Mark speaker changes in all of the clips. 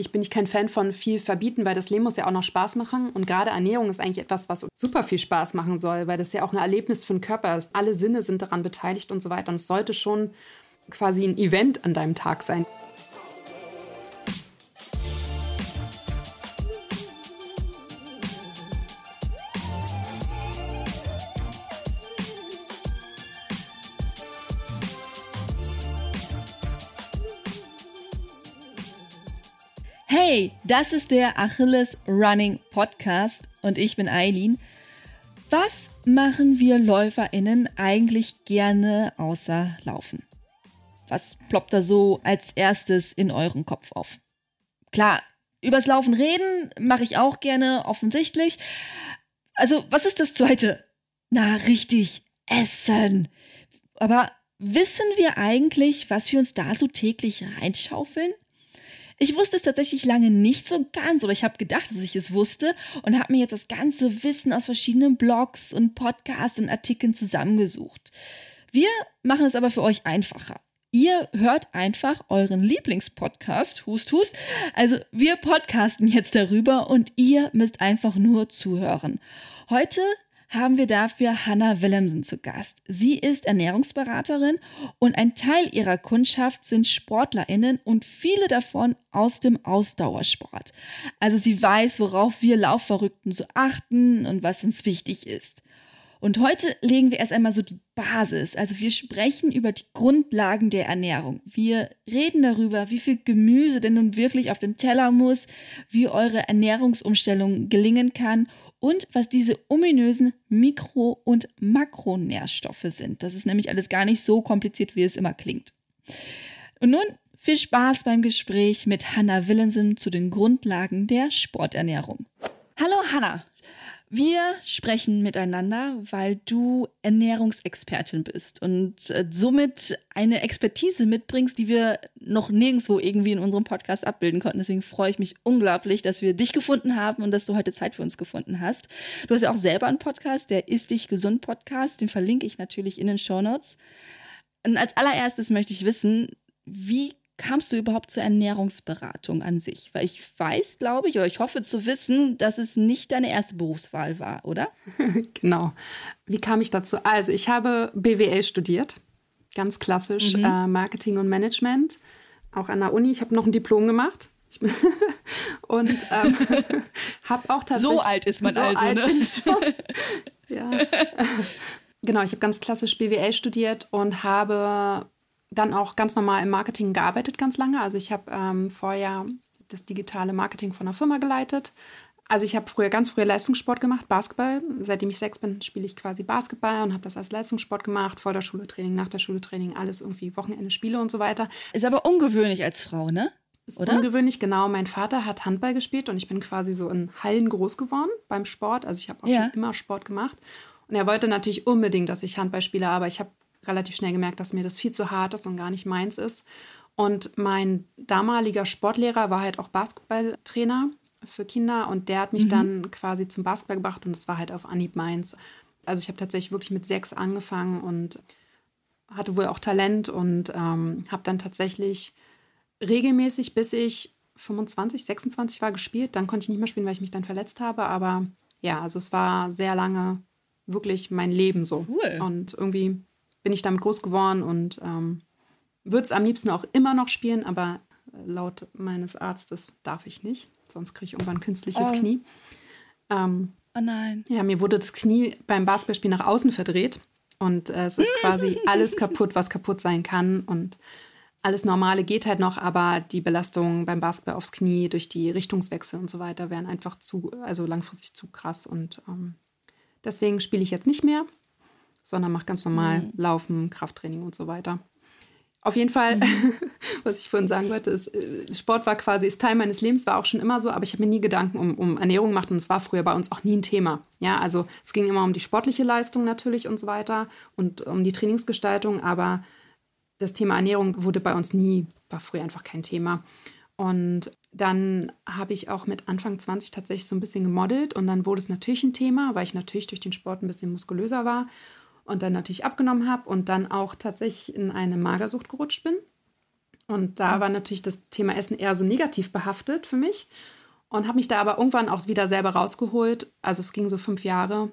Speaker 1: ich bin nicht kein Fan von viel verbieten, weil das Leben muss ja auch noch Spaß machen. Und gerade Ernährung ist eigentlich etwas, was super viel Spaß machen soll, weil das ja auch ein Erlebnis für den Körper ist. Alle Sinne sind daran beteiligt und so weiter. Und es sollte schon quasi ein Event an deinem Tag sein.
Speaker 2: Hey, das ist der Achilles Running Podcast und ich bin Eileen. Was machen wir LäuferInnen eigentlich gerne außer Laufen? Was ploppt da so als erstes in euren Kopf auf? Klar, übers Laufen reden mache ich auch gerne, offensichtlich. Also, was ist das zweite? Na, richtig, Essen. Aber wissen wir eigentlich, was wir uns da so täglich reinschaufeln? Ich wusste es tatsächlich lange nicht so ganz oder ich habe gedacht, dass ich es wusste und habe mir jetzt das ganze Wissen aus verschiedenen Blogs und Podcasts und Artikeln zusammengesucht. Wir machen es aber für euch einfacher. Ihr hört einfach euren Lieblingspodcast, Hust Hust. Also wir podcasten jetzt darüber und ihr müsst einfach nur zuhören. Heute haben wir dafür Hannah Willemsen zu Gast. Sie ist Ernährungsberaterin und ein Teil ihrer Kundschaft sind SportlerInnen und viele davon aus dem Ausdauersport. Also sie weiß, worauf wir Laufverrückten so achten und was uns wichtig ist. Und heute legen wir erst einmal so die Basis. Also wir sprechen über die Grundlagen der Ernährung. Wir reden darüber, wie viel Gemüse denn nun wirklich auf den Teller muss, wie eure Ernährungsumstellung gelingen kann und was diese ominösen Mikro- und Makronährstoffe sind. Das ist nämlich alles gar nicht so kompliziert, wie es immer klingt. Und nun viel Spaß beim Gespräch mit Hanna Willensen zu den Grundlagen der Sporternährung. Hallo Hanna, wir sprechen miteinander, weil du Ernährungsexpertin bist und äh, somit eine Expertise mitbringst, die wir noch nirgendwo irgendwie in unserem Podcast abbilden konnten. Deswegen freue ich mich unglaublich, dass wir dich gefunden haben und dass du heute Zeit für uns gefunden hast. Du hast ja auch selber einen Podcast, der Ist dich gesund Podcast, den verlinke ich natürlich in den Show Notes. Und als allererstes möchte ich wissen, wie kamst du überhaupt zur Ernährungsberatung an sich? Weil ich weiß, glaube ich, oder ich hoffe zu wissen, dass es nicht deine erste Berufswahl war, oder?
Speaker 1: genau. Wie kam ich dazu? Also, ich habe BWL studiert, ganz klassisch mhm. äh, Marketing und Management, auch an der Uni. Ich habe noch ein Diplom gemacht. und ähm, habe auch tatsächlich.
Speaker 2: So alt ist man
Speaker 1: so
Speaker 2: also,
Speaker 1: alt
Speaker 2: ne?
Speaker 1: Bin ich schon. ja. genau, ich habe ganz klassisch BWL studiert und habe dann auch ganz normal im Marketing gearbeitet, ganz lange. Also ich habe ähm, vorher das digitale Marketing von einer Firma geleitet. Also ich habe früher ganz früher Leistungssport gemacht, Basketball. Seitdem ich sechs bin, spiele ich quasi Basketball und habe das als Leistungssport gemacht, vor der Schule Training, nach der Schule Training, alles irgendwie Wochenende Spiele und so weiter.
Speaker 2: Ist aber ungewöhnlich als Frau, ne?
Speaker 1: Ist Oder? ungewöhnlich, genau. Mein Vater hat Handball gespielt und ich bin quasi so in Hallen groß geworden beim Sport. Also ich habe auch ja. schon immer Sport gemacht. Und er wollte natürlich unbedingt, dass ich Handball spiele, aber ich habe relativ schnell gemerkt, dass mir das viel zu hart ist und gar nicht meins ist. Und mein damaliger Sportlehrer war halt auch Basketballtrainer für Kinder und der hat mich mhm. dann quasi zum Basketball gebracht und es war halt auf Anhieb meins. Also ich habe tatsächlich wirklich mit sechs angefangen und hatte wohl auch Talent und ähm, habe dann tatsächlich regelmäßig, bis ich 25, 26 war, gespielt. Dann konnte ich nicht mehr spielen, weil ich mich dann verletzt habe. Aber ja, also es war sehr lange wirklich mein Leben so. Cool. Und irgendwie bin ich damit groß geworden und ähm, würde es am liebsten auch immer noch spielen, aber laut meines Arztes darf ich nicht, sonst kriege ich irgendwann ein künstliches oh. Knie.
Speaker 2: Ähm, oh nein.
Speaker 1: Ja, mir wurde das Knie beim Basketballspiel nach außen verdreht und äh, es ist quasi alles kaputt, was kaputt sein kann und alles Normale geht halt noch, aber die Belastungen beim Basketball aufs Knie durch die Richtungswechsel und so weiter wären einfach zu, also langfristig zu krass und ähm, deswegen spiele ich jetzt nicht mehr sondern macht ganz normal mhm. Laufen, Krafttraining und so weiter. Auf jeden Fall, mhm. was ich vorhin sagen wollte, ist, äh, Sport war quasi ist Teil meines Lebens, war auch schon immer so, aber ich habe mir nie Gedanken um, um Ernährung gemacht und es war früher bei uns auch nie ein Thema. Ja, also es ging immer um die sportliche Leistung natürlich und so weiter und um die Trainingsgestaltung, aber das Thema Ernährung wurde bei uns nie, war früher einfach kein Thema. Und dann habe ich auch mit Anfang 20 tatsächlich so ein bisschen gemodelt und dann wurde es natürlich ein Thema, weil ich natürlich durch den Sport ein bisschen muskulöser war und dann natürlich abgenommen habe und dann auch tatsächlich in eine Magersucht gerutscht bin. Und da war natürlich das Thema Essen eher so negativ behaftet für mich. Und habe mich da aber irgendwann auch wieder selber rausgeholt. Also es ging so fünf Jahre.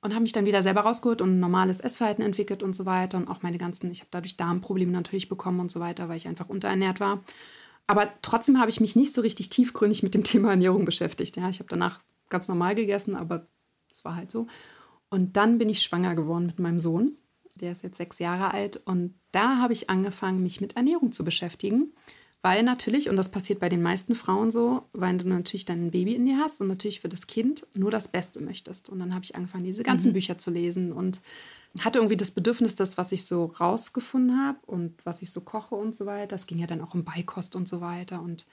Speaker 1: Und habe mich dann wieder selber rausgeholt und ein normales Essverhalten entwickelt und so weiter. Und auch meine ganzen, ich habe dadurch Darmprobleme natürlich bekommen und so weiter, weil ich einfach unterernährt war. Aber trotzdem habe ich mich nicht so richtig tiefgründig mit dem Thema Ernährung beschäftigt. Ja, ich habe danach ganz normal gegessen, aber das war halt so. Und dann bin ich schwanger geworden mit meinem Sohn. Der ist jetzt sechs Jahre alt. Und da habe ich angefangen, mich mit Ernährung zu beschäftigen. Weil natürlich, und das passiert bei den meisten Frauen so, weil du natürlich dein Baby in dir hast und natürlich für das Kind nur das Beste möchtest. Und dann habe ich angefangen, diese ganzen mhm. Bücher zu lesen und hatte irgendwie das Bedürfnis, das, was ich so rausgefunden habe und was ich so koche und so weiter. Das ging ja dann auch um Beikost und so weiter. Und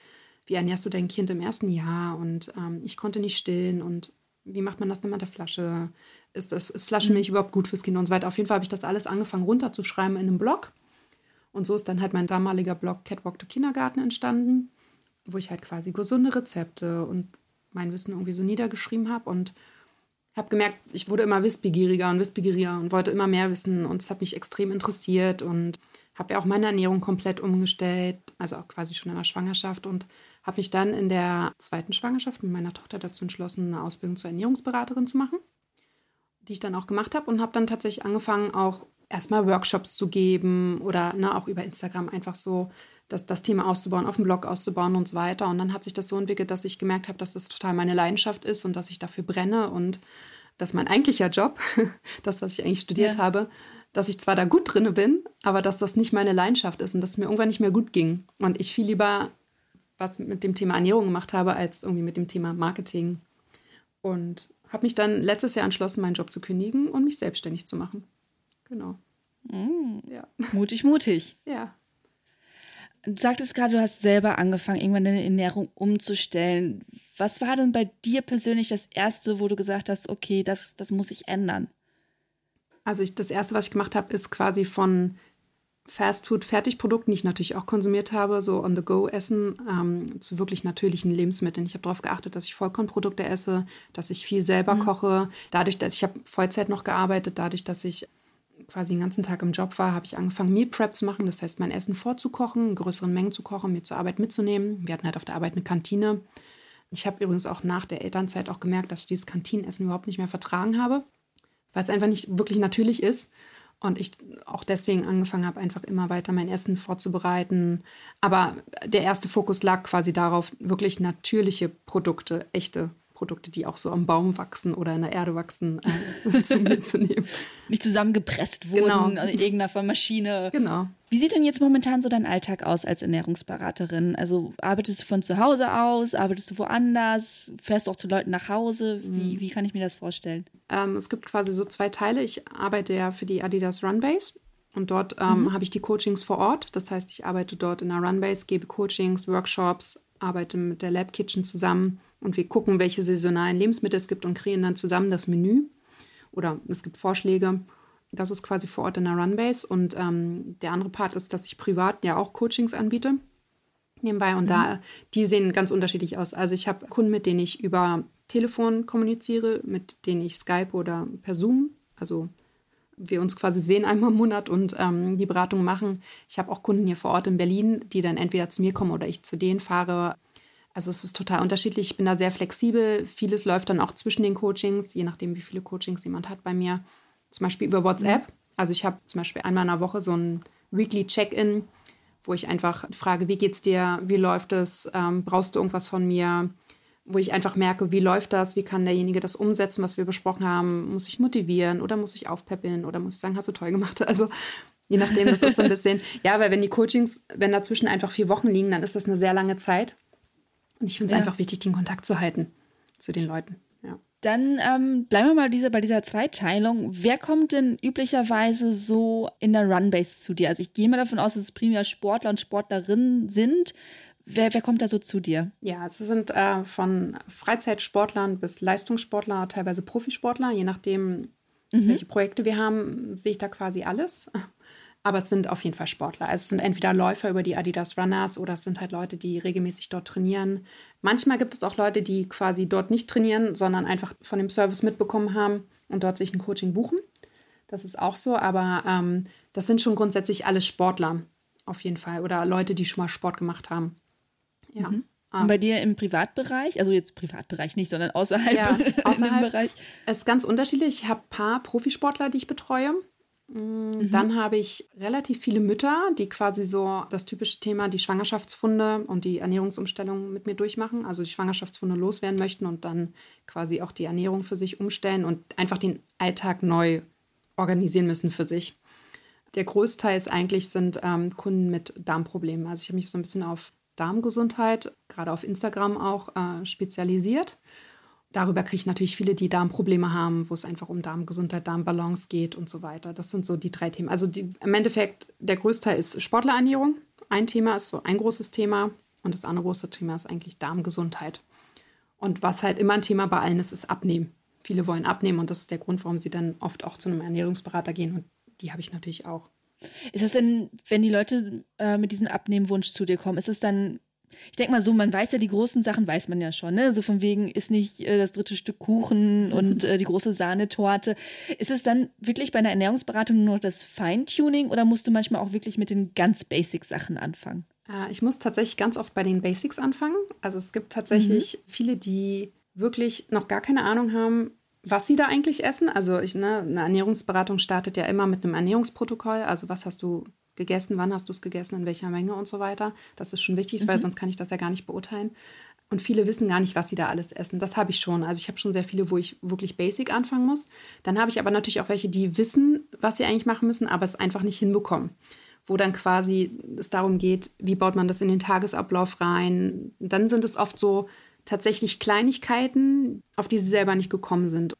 Speaker 1: wie ernährst du dein Kind im ersten Jahr? Und ähm, ich konnte nicht stillen. Und wie macht man das denn mit der Flasche? Ist, das, ist Flaschenmilch mhm. überhaupt gut fürs Kind und so weiter? Auf jeden Fall habe ich das alles angefangen runterzuschreiben in einem Blog. Und so ist dann halt mein damaliger Blog Catwalk to Kindergarten entstanden, wo ich halt quasi gesunde Rezepte und mein Wissen irgendwie so niedergeschrieben habe und habe gemerkt, ich wurde immer wissbegieriger und wissbegieriger und wollte immer mehr wissen und es hat mich extrem interessiert und habe ja auch meine Ernährung komplett umgestellt, also auch quasi schon in der Schwangerschaft und habe mich dann in der zweiten Schwangerschaft mit meiner Tochter dazu entschlossen, eine Ausbildung zur Ernährungsberaterin zu machen, die ich dann auch gemacht habe und habe dann tatsächlich angefangen, auch erstmal Workshops zu geben oder ne, auch über Instagram einfach so das, das Thema auszubauen, auf dem Blog auszubauen und so weiter. Und dann hat sich das so entwickelt, dass ich gemerkt habe, dass das total meine Leidenschaft ist und dass ich dafür brenne und dass mein eigentlicher Job, das, was ich eigentlich studiert ja. habe, dass ich zwar da gut drin bin, aber dass das nicht meine Leidenschaft ist und dass es mir irgendwann nicht mehr gut ging. Und ich viel lieber was mit dem Thema Ernährung gemacht habe, als irgendwie mit dem Thema Marketing. Und habe mich dann letztes Jahr entschlossen, meinen Job zu kündigen und mich selbstständig zu machen. Genau.
Speaker 2: Mm, ja. Mutig, mutig.
Speaker 1: ja.
Speaker 2: Du sagtest gerade, du hast selber angefangen, irgendwann deine Ernährung umzustellen. Was war denn bei dir persönlich das Erste, wo du gesagt hast, okay, das, das muss ich ändern?
Speaker 1: Also ich, das Erste, was ich gemacht habe, ist quasi von Fastfood-Fertigprodukten, die ich natürlich auch konsumiert habe, so on-the-go-Essen, ähm, zu wirklich natürlichen Lebensmitteln. Ich habe darauf geachtet, dass ich Vollkornprodukte esse, dass ich viel selber mhm. koche. Dadurch, dass ich habe Vollzeit noch gearbeitet, dadurch, dass ich quasi den ganzen Tag im Job war, habe ich angefangen, Meal Prep zu machen. Das heißt, mein Essen vorzukochen, in größeren Mengen zu kochen, mir zur Arbeit mitzunehmen. Wir hatten halt auf der Arbeit eine Kantine. Ich habe übrigens auch nach der Elternzeit auch gemerkt, dass ich dieses Kantinenessen überhaupt nicht mehr vertragen habe, weil es einfach nicht wirklich natürlich ist. Und ich auch deswegen angefangen habe, einfach immer weiter mein Essen vorzubereiten. Aber der erste Fokus lag quasi darauf, wirklich natürliche Produkte, echte Produkte, die auch so am Baum wachsen oder in der Erde wachsen, äh, zu mir zu nehmen.
Speaker 2: Nicht zusammengepresst wurden genau. also irgendeiner Maschine.
Speaker 1: Genau.
Speaker 2: Wie sieht denn jetzt momentan so dein Alltag aus als Ernährungsberaterin? Also arbeitest du von zu Hause aus? Arbeitest du woanders? Fährst du auch zu Leuten nach Hause? Wie, mhm. wie kann ich mir das vorstellen?
Speaker 1: Ähm, es gibt quasi so zwei Teile. Ich arbeite ja für die Adidas Runbase. Und dort ähm, mhm. habe ich die Coachings vor Ort. Das heißt, ich arbeite dort in der Runbase, gebe Coachings, Workshops, arbeite mit der Lab Kitchen zusammen und wir gucken, welche saisonalen Lebensmittel es gibt und kreieren dann zusammen das Menü. Oder es gibt Vorschläge. Das ist quasi vor Ort in der Runbase. Und ähm, der andere Part ist, dass ich privat ja auch Coachings anbiete nebenbei. Und mhm. da, die sehen ganz unterschiedlich aus. Also ich habe Kunden, mit denen ich über Telefon kommuniziere, mit denen ich Skype oder per Zoom, also wir uns quasi sehen einmal im Monat und ähm, die Beratung machen. Ich habe auch Kunden hier vor Ort in Berlin, die dann entweder zu mir kommen oder ich zu denen fahre. Also es ist total unterschiedlich. Ich bin da sehr flexibel. Vieles läuft dann auch zwischen den Coachings, je nachdem, wie viele Coachings jemand hat bei mir. Zum Beispiel über WhatsApp. Also ich habe zum Beispiel einmal in der Woche so ein Weekly Check-in, wo ich einfach frage, wie geht's dir, wie läuft es, ähm, brauchst du irgendwas von mir, wo ich einfach merke, wie läuft das, wie kann derjenige das umsetzen, was wir besprochen haben, muss ich motivieren oder muss ich aufpäppeln oder muss ich sagen, hast du toll gemacht. Also je nachdem, das ist so ein bisschen, ja, weil wenn die Coachings, wenn dazwischen einfach vier Wochen liegen, dann ist das eine sehr lange Zeit. Und ich finde es ja. einfach wichtig, den Kontakt zu halten zu den Leuten.
Speaker 2: Dann ähm, bleiben wir mal diese, bei dieser Zweiteilung. Wer kommt denn üblicherweise so in der Runbase zu dir? Also ich gehe mal davon aus, dass es primär Sportler und Sportlerinnen sind. Wer, wer kommt da so zu dir?
Speaker 1: Ja, es sind äh, von Freizeitsportlern bis Leistungssportler, teilweise Profisportler, je nachdem, mhm. welche Projekte wir haben, sehe ich da quasi alles. Aber es sind auf jeden Fall Sportler. Also es sind entweder Läufer über die Adidas Runners oder es sind halt Leute, die regelmäßig dort trainieren. Manchmal gibt es auch Leute, die quasi dort nicht trainieren, sondern einfach von dem Service mitbekommen haben und dort sich ein Coaching buchen. Das ist auch so, aber ähm, das sind schon grundsätzlich alles Sportler. auf jeden Fall. Oder Leute, die schon mal Sport gemacht haben.
Speaker 2: Ja. Mhm. Und bei dir im Privatbereich, also jetzt Privatbereich nicht, sondern außerhalb,
Speaker 1: ja, außerhalb Bereich? Es ist ganz unterschiedlich. Ich habe ein paar Profisportler, die ich betreue. Mhm. Dann habe ich relativ viele Mütter, die quasi so das typische Thema, die Schwangerschaftsfunde und die Ernährungsumstellung mit mir durchmachen, also die Schwangerschaftsfunde loswerden möchten und dann quasi auch die Ernährung für sich umstellen und einfach den Alltag neu organisieren müssen für sich. Der Großteil ist eigentlich sind ähm, Kunden mit Darmproblemen. Also ich habe mich so ein bisschen auf Darmgesundheit, gerade auf Instagram auch, äh, spezialisiert. Darüber kriege ich natürlich viele, die Darmprobleme haben, wo es einfach um Darmgesundheit, Darmbalance geht und so weiter. Das sind so die drei Themen. Also die, im Endeffekt, der größte Teil ist Sportlerernährung. Ein Thema ist so ein großes Thema und das andere große Thema ist eigentlich Darmgesundheit. Und was halt immer ein Thema bei allen ist, ist Abnehmen. Viele wollen abnehmen und das ist der Grund, warum sie dann oft auch zu einem Ernährungsberater gehen und die habe ich natürlich auch.
Speaker 2: Ist es denn, wenn die Leute äh, mit diesem Abnehmwunsch zu dir kommen, ist es dann, ich denke mal so, man weiß ja, die großen Sachen weiß man ja schon, ne? So von wegen ist nicht äh, das dritte Stück Kuchen und äh, die große Sahnetorte. Ist es dann wirklich bei einer Ernährungsberatung nur das Feintuning oder musst du manchmal auch wirklich mit den ganz Basic Sachen anfangen?
Speaker 1: Äh, ich muss tatsächlich ganz oft bei den Basics anfangen. Also es gibt tatsächlich mhm. viele, die wirklich noch gar keine Ahnung haben, was sie da eigentlich essen. Also ich, ne, eine Ernährungsberatung startet ja immer mit einem Ernährungsprotokoll. Also was hast du gegessen, wann hast du es gegessen, in welcher Menge und so weiter. Das ist schon wichtig, mhm. weil sonst kann ich das ja gar nicht beurteilen. Und viele wissen gar nicht, was sie da alles essen. Das habe ich schon. Also ich habe schon sehr viele, wo ich wirklich basic anfangen muss. Dann habe ich aber natürlich auch welche, die wissen, was sie eigentlich machen müssen, aber es einfach nicht hinbekommen. Wo dann quasi es darum geht, wie baut man das in den Tagesablauf rein. Dann sind es oft so tatsächlich Kleinigkeiten, auf die sie selber nicht gekommen sind.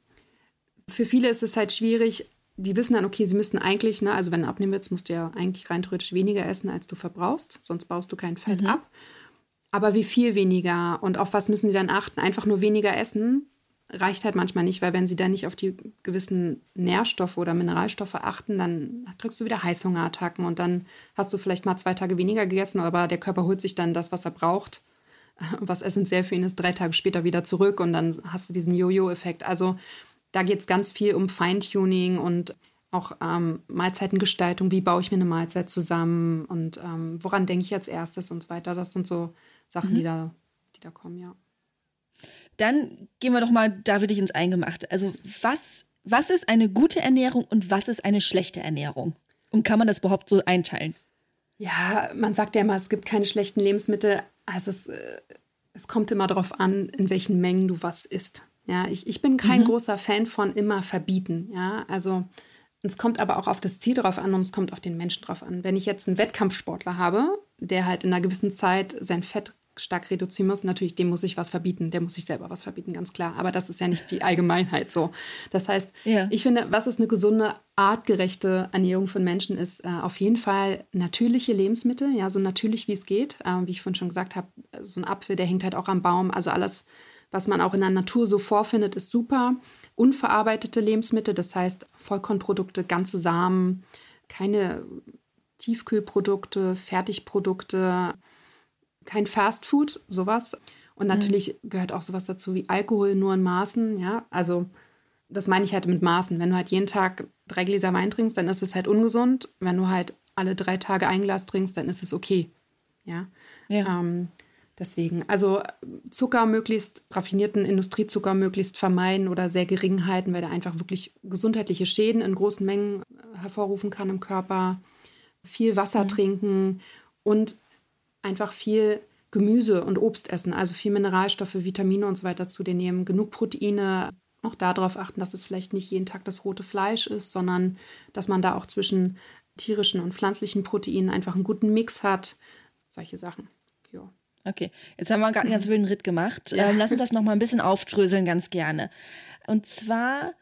Speaker 1: Für viele ist es halt schwierig, die wissen dann, okay, sie müssten eigentlich, ne, also wenn du abnehmen willst, musst du ja eigentlich rein theoretisch weniger essen, als du verbrauchst, sonst baust du kein Fett mhm. ab. Aber wie viel weniger und auf was müssen sie dann achten? Einfach nur weniger essen reicht halt manchmal nicht, weil wenn sie dann nicht auf die gewissen Nährstoffe oder Mineralstoffe achten, dann kriegst du wieder Heißhungerattacken und dann hast du vielleicht mal zwei Tage weniger gegessen, aber der Körper holt sich dann das, was er braucht was essentiell für ihn ist, drei Tage später wieder zurück und dann hast du diesen Jojo-Effekt. Also da geht es ganz viel um Feintuning und auch ähm, Mahlzeitengestaltung, wie baue ich mir eine Mahlzeit zusammen und ähm, woran denke ich als erstes und so weiter. Das sind so Sachen, mhm. die, da, die da kommen, ja.
Speaker 2: Dann gehen wir doch mal da wirklich ins Eingemachte. Also was, was ist eine gute Ernährung und was ist eine schlechte Ernährung? Und kann man das überhaupt so einteilen?
Speaker 1: Ja, man sagt ja immer, es gibt keine schlechten Lebensmittel. Also es, äh, es kommt immer darauf an, in welchen Mengen du was isst. Ja, ich, ich bin kein mhm. großer Fan von immer verbieten. Ja, also es kommt aber auch auf das Ziel drauf an und es kommt auf den Menschen drauf an. Wenn ich jetzt einen Wettkampfsportler habe, der halt in einer gewissen Zeit sein Fett stark reduzieren muss. Natürlich, dem muss ich was verbieten, der muss sich selber was verbieten, ganz klar. Aber das ist ja nicht die Allgemeinheit so. Das heißt, ja. ich finde, was ist eine gesunde, artgerechte Ernährung von Menschen, ist äh, auf jeden Fall natürliche Lebensmittel, ja, so natürlich wie es geht. Äh, wie ich vorhin schon gesagt habe, so ein Apfel, der hängt halt auch am Baum. Also alles, was man auch in der Natur so vorfindet, ist super. Unverarbeitete Lebensmittel, das heißt Vollkornprodukte, ganze Samen, keine Tiefkühlprodukte, Fertigprodukte, kein Fast Food, sowas. Und mhm. natürlich mhm. gehört auch sowas dazu wie Alkohol nur in Maßen, ja. Also das meine ich halt mit Maßen. Wenn du halt jeden Tag drei Gläser Wein trinkst, dann ist es halt ungesund. Wenn du halt alle drei Tage ein Glas trinkst, dann ist es okay. Ja. ja. Ähm, deswegen, also Zucker möglichst, raffinierten Industriezucker möglichst vermeiden oder sehr gering halten, weil der einfach wirklich gesundheitliche Schäden in großen Mengen äh, hervorrufen kann im Körper. Viel Wasser mhm. trinken und einfach viel Gemüse und Obst essen, also viel Mineralstoffe, Vitamine und so weiter zu dir nehmen, genug Proteine, auch darauf achten, dass es vielleicht nicht jeden Tag das rote Fleisch ist, sondern dass man da auch zwischen tierischen und pflanzlichen Proteinen einfach einen guten Mix hat. Solche Sachen. Ja.
Speaker 2: Okay, jetzt haben wir gerade einen ganz wilden Ritt gemacht. Ja. Ähm, lass uns das noch mal ein bisschen aufdröseln, ganz gerne. Und zwar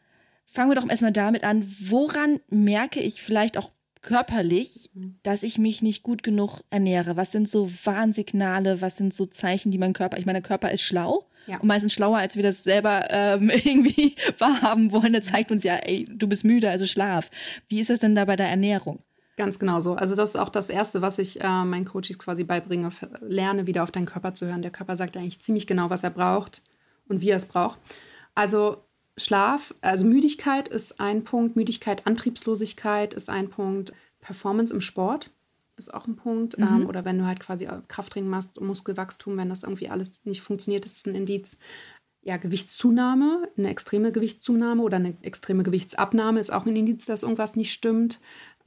Speaker 2: fangen wir doch erstmal damit an, woran merke ich vielleicht auch körperlich, dass ich mich nicht gut genug ernähre? Was sind so Warnsignale? Was sind so Zeichen, die mein Körper, ich meine, der Körper ist schlau ja. und meistens schlauer, als wir das selber ähm, irgendwie wahrhaben wollen. Da zeigt uns ja, ey, du bist müde, also schlaf. Wie ist das denn da bei der Ernährung?
Speaker 1: Ganz genau so. Also das ist auch das Erste, was ich äh, meinen Coaches quasi beibringe. Lerne wieder auf deinen Körper zu hören. Der Körper sagt eigentlich ziemlich genau, was er braucht und wie er es braucht. Also Schlaf, also Müdigkeit ist ein Punkt, Müdigkeit, Antriebslosigkeit ist ein Punkt, Performance im Sport ist auch ein Punkt. Mhm. Ähm, oder wenn du halt quasi Krafttraining machst, Muskelwachstum, wenn das irgendwie alles nicht funktioniert, ist es ein Indiz. Ja, Gewichtszunahme, eine extreme Gewichtszunahme oder eine extreme Gewichtsabnahme ist auch ein Indiz, dass irgendwas nicht stimmt.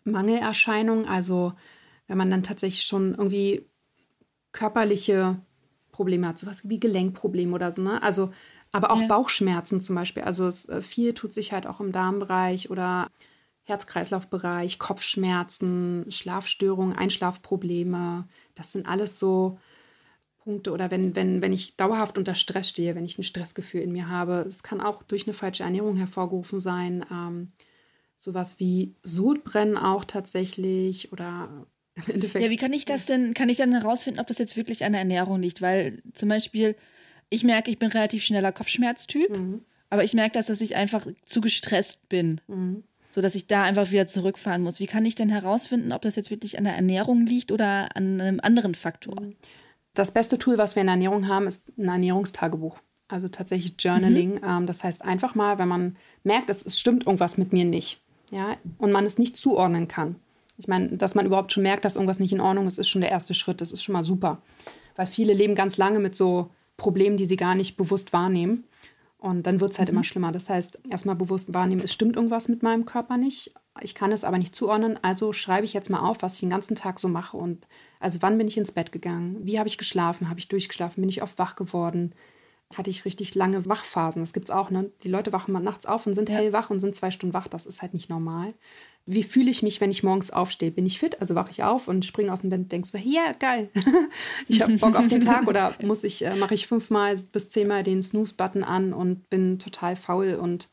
Speaker 1: Mangelerscheinung, also wenn man dann tatsächlich schon irgendwie körperliche Probleme hat, sowas wie Gelenkprobleme oder so, ne? Also, aber auch ja. Bauchschmerzen zum Beispiel. Also es, äh, viel tut sich halt auch im Darmbereich oder Herz-Kreislauf-Bereich, Kopfschmerzen, Schlafstörungen, Einschlafprobleme. Das sind alles so Punkte. Oder wenn, wenn, wenn ich dauerhaft unter Stress stehe, wenn ich ein Stressgefühl in mir habe. Es kann auch durch eine falsche Ernährung hervorgerufen sein. Ähm, sowas wie Sodbrennen auch tatsächlich oder
Speaker 2: im Endeffekt. Ja, wie kann ich das denn, kann ich dann herausfinden, ob das jetzt wirklich an der Ernährung liegt? Weil zum Beispiel, ich merke, ich bin relativ schneller Kopfschmerztyp, mhm. aber ich merke, dass, dass ich einfach zu gestresst bin. Mhm so dass ich da einfach wieder zurückfahren muss. Wie kann ich denn herausfinden, ob das jetzt wirklich an der Ernährung liegt oder an einem anderen Faktor?
Speaker 1: Das beste Tool, was wir in der Ernährung haben, ist ein Ernährungstagebuch. Also tatsächlich Journaling. Mhm. Ähm, das heißt einfach mal, wenn man merkt, es, es stimmt irgendwas mit mir nicht, ja, und man es nicht zuordnen kann. Ich meine, dass man überhaupt schon merkt, dass irgendwas nicht in Ordnung ist, ist schon der erste Schritt. Das ist schon mal super. Weil viele leben ganz lange mit so Problemen, die sie gar nicht bewusst wahrnehmen. Und dann wird es halt mhm. immer schlimmer. Das heißt, erstmal bewusst wahrnehmen, es stimmt irgendwas mit meinem Körper nicht. Ich kann es aber nicht zuordnen. Also schreibe ich jetzt mal auf, was ich den ganzen Tag so mache. Und also wann bin ich ins Bett gegangen? Wie habe ich geschlafen? Habe ich durchgeschlafen? Bin ich oft wach geworden? Hatte ich richtig lange Wachphasen? Das gibt es auch. Ne? Die Leute wachen mal nachts auf und sind ja. hellwach und sind zwei Stunden wach. Das ist halt nicht normal wie fühle ich mich, wenn ich morgens aufstehe? Bin ich fit? Also wache ich auf und springe aus dem Bett und denke so, ja, yeah, geil, ich habe Bock auf den Tag oder muss ich, äh, mache ich fünfmal bis zehnmal den Snooze-Button an und bin total faul und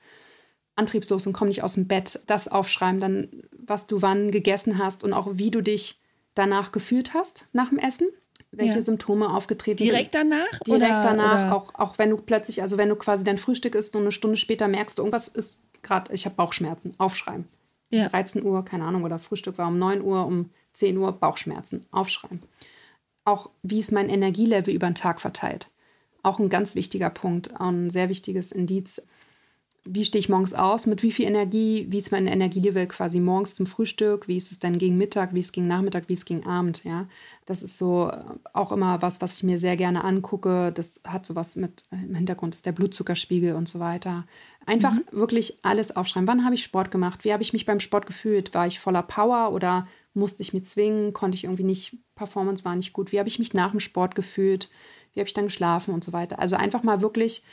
Speaker 1: antriebslos und komme nicht aus dem Bett. Das aufschreiben, dann was du wann gegessen hast und auch wie du dich danach gefühlt hast nach dem Essen. Welche ja. Symptome aufgetreten
Speaker 2: Direkt
Speaker 1: sind.
Speaker 2: Direkt danach?
Speaker 1: Direkt oder, danach, oder? Auch, auch wenn du plötzlich, also wenn du quasi dein Frühstück isst und eine Stunde später merkst du, irgendwas ist gerade, ich habe Bauchschmerzen, aufschreiben ja. 13 Uhr, keine Ahnung, oder Frühstück war um 9 Uhr, um 10 Uhr Bauchschmerzen. Aufschreiben. Auch wie ist mein Energielevel über den Tag verteilt. Auch ein ganz wichtiger Punkt, ein sehr wichtiges Indiz wie stehe ich morgens aus, mit wie viel Energie, wie ist mein Energielevel quasi morgens zum Frühstück, wie ist es dann gegen Mittag, wie ist es gegen Nachmittag, wie ist es gegen Abend, ja. Das ist so äh, auch immer was, was ich mir sehr gerne angucke. Das hat sowas mit äh, im Hintergrund, ist der Blutzuckerspiegel und so weiter. Einfach mhm. wirklich alles aufschreiben. Wann habe ich Sport gemacht? Wie habe ich mich beim Sport gefühlt? War ich voller Power oder musste ich mich zwingen? Konnte ich irgendwie nicht, Performance war nicht gut? Wie habe ich mich nach dem Sport gefühlt? Wie habe ich dann geschlafen und so weiter? Also einfach mal wirklich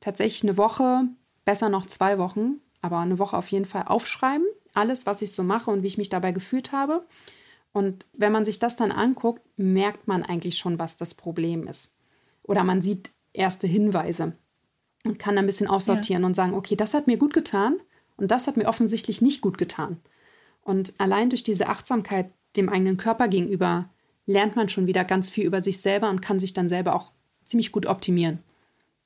Speaker 1: tatsächlich eine Woche besser noch zwei Wochen, aber eine Woche auf jeden Fall aufschreiben, alles, was ich so mache und wie ich mich dabei gefühlt habe. Und wenn man sich das dann anguckt, merkt man eigentlich schon, was das Problem ist. Oder man sieht erste Hinweise und kann ein bisschen aussortieren ja. und sagen, okay, das hat mir gut getan und das hat mir offensichtlich nicht gut getan. Und allein durch diese Achtsamkeit dem eigenen Körper gegenüber lernt man schon wieder ganz viel über sich selber und kann sich dann selber auch ziemlich gut optimieren.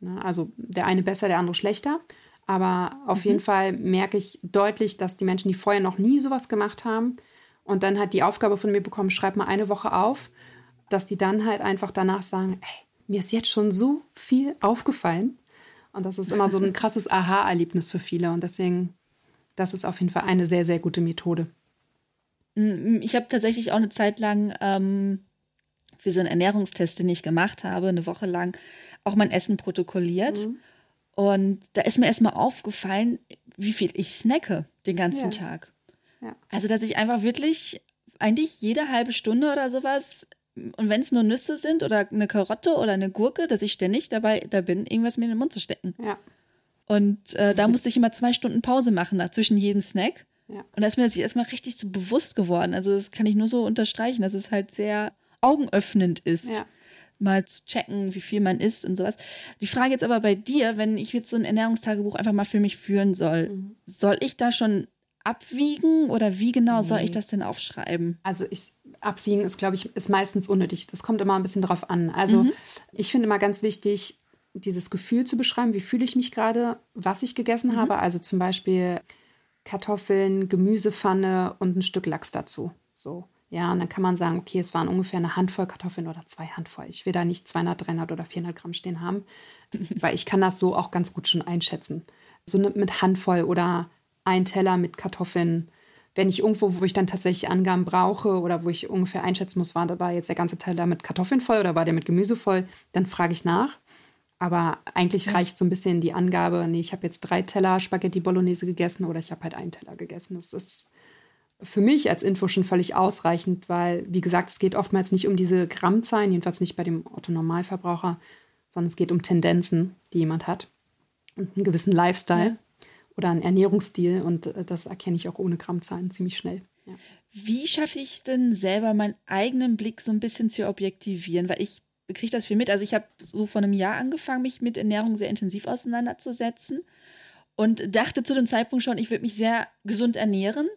Speaker 1: Ne, also der eine besser, der andere schlechter. Aber auf mhm. jeden Fall merke ich deutlich, dass die Menschen, die vorher noch nie sowas gemacht haben und dann halt die Aufgabe von mir bekommen, schreib mal eine Woche auf, dass die dann halt einfach danach sagen, ey, mir ist jetzt schon so viel aufgefallen. Und das ist immer so ein krasses Aha-Erlebnis für viele. Und deswegen, das ist auf jeden Fall eine sehr, sehr gute Methode.
Speaker 2: Mm, ich habe tatsächlich auch eine Zeit lang ähm, für so einen Ernährungstest, den ich gemacht habe, eine Woche lang auch mein Essen protokolliert. Mhm. Und da ist mir erstmal aufgefallen, wie viel ich snacke den ganzen ja. Tag. Ja. Also, dass ich einfach wirklich eigentlich jede halbe Stunde oder sowas, und wenn es nur Nüsse sind oder eine Karotte oder eine Gurke, dass ich ständig dabei da bin, irgendwas mir in den Mund zu stecken. Ja. Und äh, da musste ich immer zwei Stunden Pause machen nach zwischen jedem Snack. Ja. Und da ist mir das erstmal richtig so bewusst geworden. Also, das kann ich nur so unterstreichen, dass es halt sehr augenöffnend ist. Ja mal zu checken, wie viel man isst und sowas. Die Frage jetzt aber bei dir, wenn ich jetzt so ein Ernährungstagebuch einfach mal für mich führen soll, mhm. soll ich da schon abwiegen oder wie genau soll ich das denn aufschreiben?
Speaker 1: Also ich abwiegen ist, glaube ich, ist meistens unnötig. Das kommt immer ein bisschen drauf an. Also mhm. ich finde immer ganz wichtig, dieses Gefühl zu beschreiben, wie fühle ich mich gerade, was ich gegessen mhm. habe. Also zum Beispiel Kartoffeln, Gemüsepfanne und ein Stück Lachs dazu. So. Ja, und dann kann man sagen, okay, es waren ungefähr eine Handvoll Kartoffeln oder zwei Handvoll. Ich will da nicht 200, 300 oder 400 Gramm stehen haben, weil ich kann das so auch ganz gut schon einschätzen. So mit Handvoll oder ein Teller mit Kartoffeln wenn ich irgendwo, wo ich dann tatsächlich Angaben brauche oder wo ich ungefähr einschätzen muss, war dabei jetzt der ganze Teil da mit Kartoffeln voll oder war der mit Gemüse voll, dann frage ich nach. Aber eigentlich ja. reicht so ein bisschen die Angabe, nee, ich habe jetzt drei Teller Spaghetti Bolognese gegessen oder ich habe halt einen Teller gegessen. Das ist für mich als Info schon völlig ausreichend, weil, wie gesagt, es geht oftmals nicht um diese Grammzahlen, jedenfalls nicht bei dem Otto-Normalverbraucher, sondern es geht um Tendenzen, die jemand hat und einen gewissen Lifestyle ja. oder einen Ernährungsstil und äh, das erkenne ich auch ohne Grammzahlen ziemlich schnell. Ja.
Speaker 2: Wie schaffe ich denn selber meinen eigenen Blick so ein bisschen zu objektivieren? Weil ich kriege das viel mit. Also ich habe so vor einem Jahr angefangen, mich mit Ernährung sehr intensiv auseinanderzusetzen und dachte zu dem Zeitpunkt schon, ich würde mich sehr gesund ernähren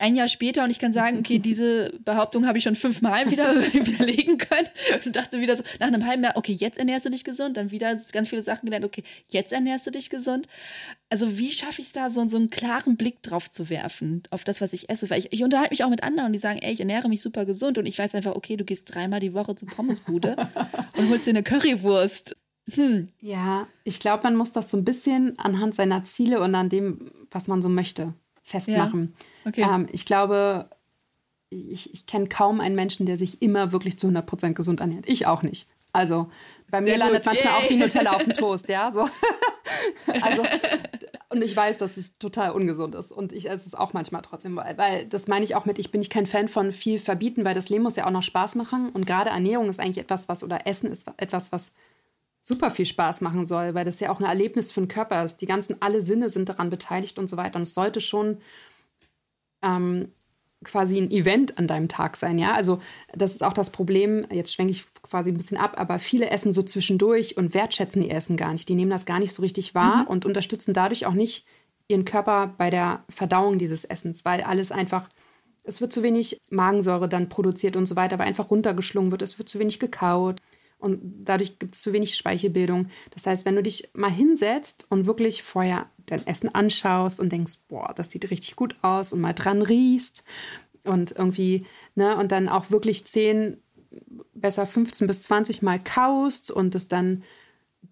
Speaker 2: ein Jahr später und ich kann sagen, okay, diese Behauptung habe ich schon fünfmal wieder widerlegen können und dachte wieder so, nach einem halben Jahr, okay, jetzt ernährst du dich gesund, dann wieder ganz viele Sachen gelernt, okay, jetzt ernährst du dich gesund. Also wie schaffe ich es da, so, so einen klaren Blick drauf zu werfen, auf das, was ich esse? Weil ich, ich unterhalte mich auch mit anderen, die sagen, ey, ich ernähre mich super gesund und ich weiß einfach, okay, du gehst dreimal die Woche zur Pommesbude und holst dir eine Currywurst.
Speaker 1: Hm. Ja, ich glaube, man muss das so ein bisschen anhand seiner Ziele und an dem, was man so möchte, festmachen. Ja. Okay. Ähm, ich glaube, ich, ich kenne kaum einen Menschen, der sich immer wirklich zu 100% gesund ernährt. Ich auch nicht. Also bei mir Sehr landet gut. manchmal Yay. auch die Nutella auf dem Toast, ja. So. also, und ich weiß, dass es total ungesund ist. Und ich esse es auch manchmal trotzdem, weil, weil das meine ich auch mit, ich bin nicht kein Fan von viel verbieten, weil das Leben muss ja auch noch Spaß machen. Und gerade Ernährung ist eigentlich etwas, was, oder Essen ist etwas, was super viel Spaß machen soll, weil das ja auch ein Erlebnis für den Körper ist. Die ganzen, alle Sinne sind daran beteiligt und so weiter. Und es sollte schon ähm, quasi ein Event an deinem Tag sein, ja. Also das ist auch das Problem, jetzt schwenke ich quasi ein bisschen ab, aber viele essen so zwischendurch und wertschätzen ihr Essen gar nicht. Die nehmen das gar nicht so richtig wahr mhm. und unterstützen dadurch auch nicht ihren Körper bei der Verdauung dieses Essens, weil alles einfach, es wird zu wenig Magensäure dann produziert und so weiter, weil einfach runtergeschlungen wird, es wird zu wenig gekaut und dadurch gibt es zu wenig Speichelbildung. Das heißt, wenn du dich mal hinsetzt und wirklich vorher dein Essen anschaust und denkst, boah, das sieht richtig gut aus und mal dran riechst und irgendwie, ne, und dann auch wirklich 10, besser 15 bis 20 Mal kaust und es dann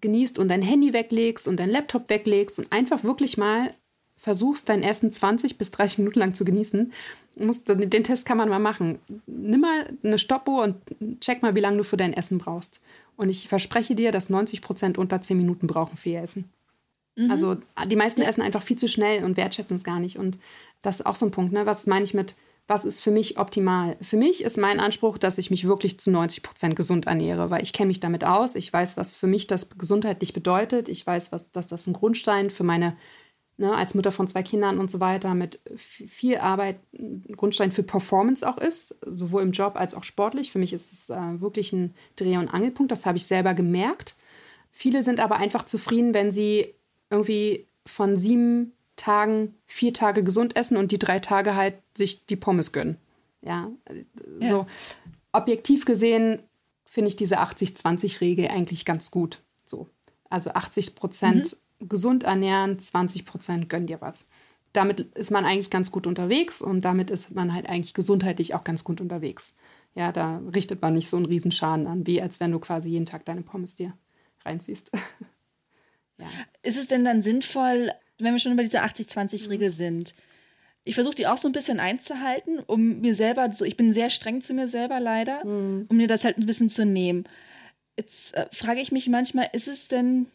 Speaker 1: genießt und dein Handy weglegst und dein Laptop weglegst und einfach wirklich mal versuchst, dein Essen 20 bis 30 Minuten lang zu genießen, musst, den Test kann man mal machen. Nimm mal eine Stoppuhr und check mal, wie lange du für dein Essen brauchst. Und ich verspreche dir, dass 90 Prozent unter 10 Minuten brauchen für ihr Essen. Mhm. Also die meisten essen einfach viel zu schnell und wertschätzen es gar nicht. Und das ist auch so ein Punkt. Ne? Was meine ich mit, was ist für mich optimal? Für mich ist mein Anspruch, dass ich mich wirklich zu 90 Prozent gesund ernähre, weil ich kenne mich damit aus. Ich weiß, was für mich das gesundheitlich bedeutet. Ich weiß, was, dass das ein Grundstein für meine ne, als Mutter von zwei Kindern und so weiter, mit viel Arbeit Grundstein für Performance auch ist, sowohl im Job als auch sportlich. Für mich ist es äh, wirklich ein Dreh- und Angelpunkt, das habe ich selber gemerkt. Viele sind aber einfach zufrieden, wenn sie irgendwie von sieben Tagen vier Tage gesund essen und die drei Tage halt sich die Pommes gönnen. Ja, ja. so objektiv gesehen finde ich diese 80-20-Regel eigentlich ganz gut. So. Also 80 Prozent mhm gesund ernähren, 20 Prozent gönn dir was. Damit ist man eigentlich ganz gut unterwegs und damit ist man halt eigentlich gesundheitlich auch ganz gut unterwegs. Ja, da richtet man nicht so einen Riesenschaden an, wie als wenn du quasi jeden Tag deine Pommes dir reinziehst.
Speaker 2: ja. Ist es denn dann sinnvoll, wenn wir schon über diese 80-20-Regel mhm. sind, ich versuche die auch so ein bisschen einzuhalten, um mir selber, so, ich bin sehr streng zu mir selber leider, mhm. um mir das halt ein bisschen zu nehmen. Jetzt äh, frage ich mich manchmal, ist es denn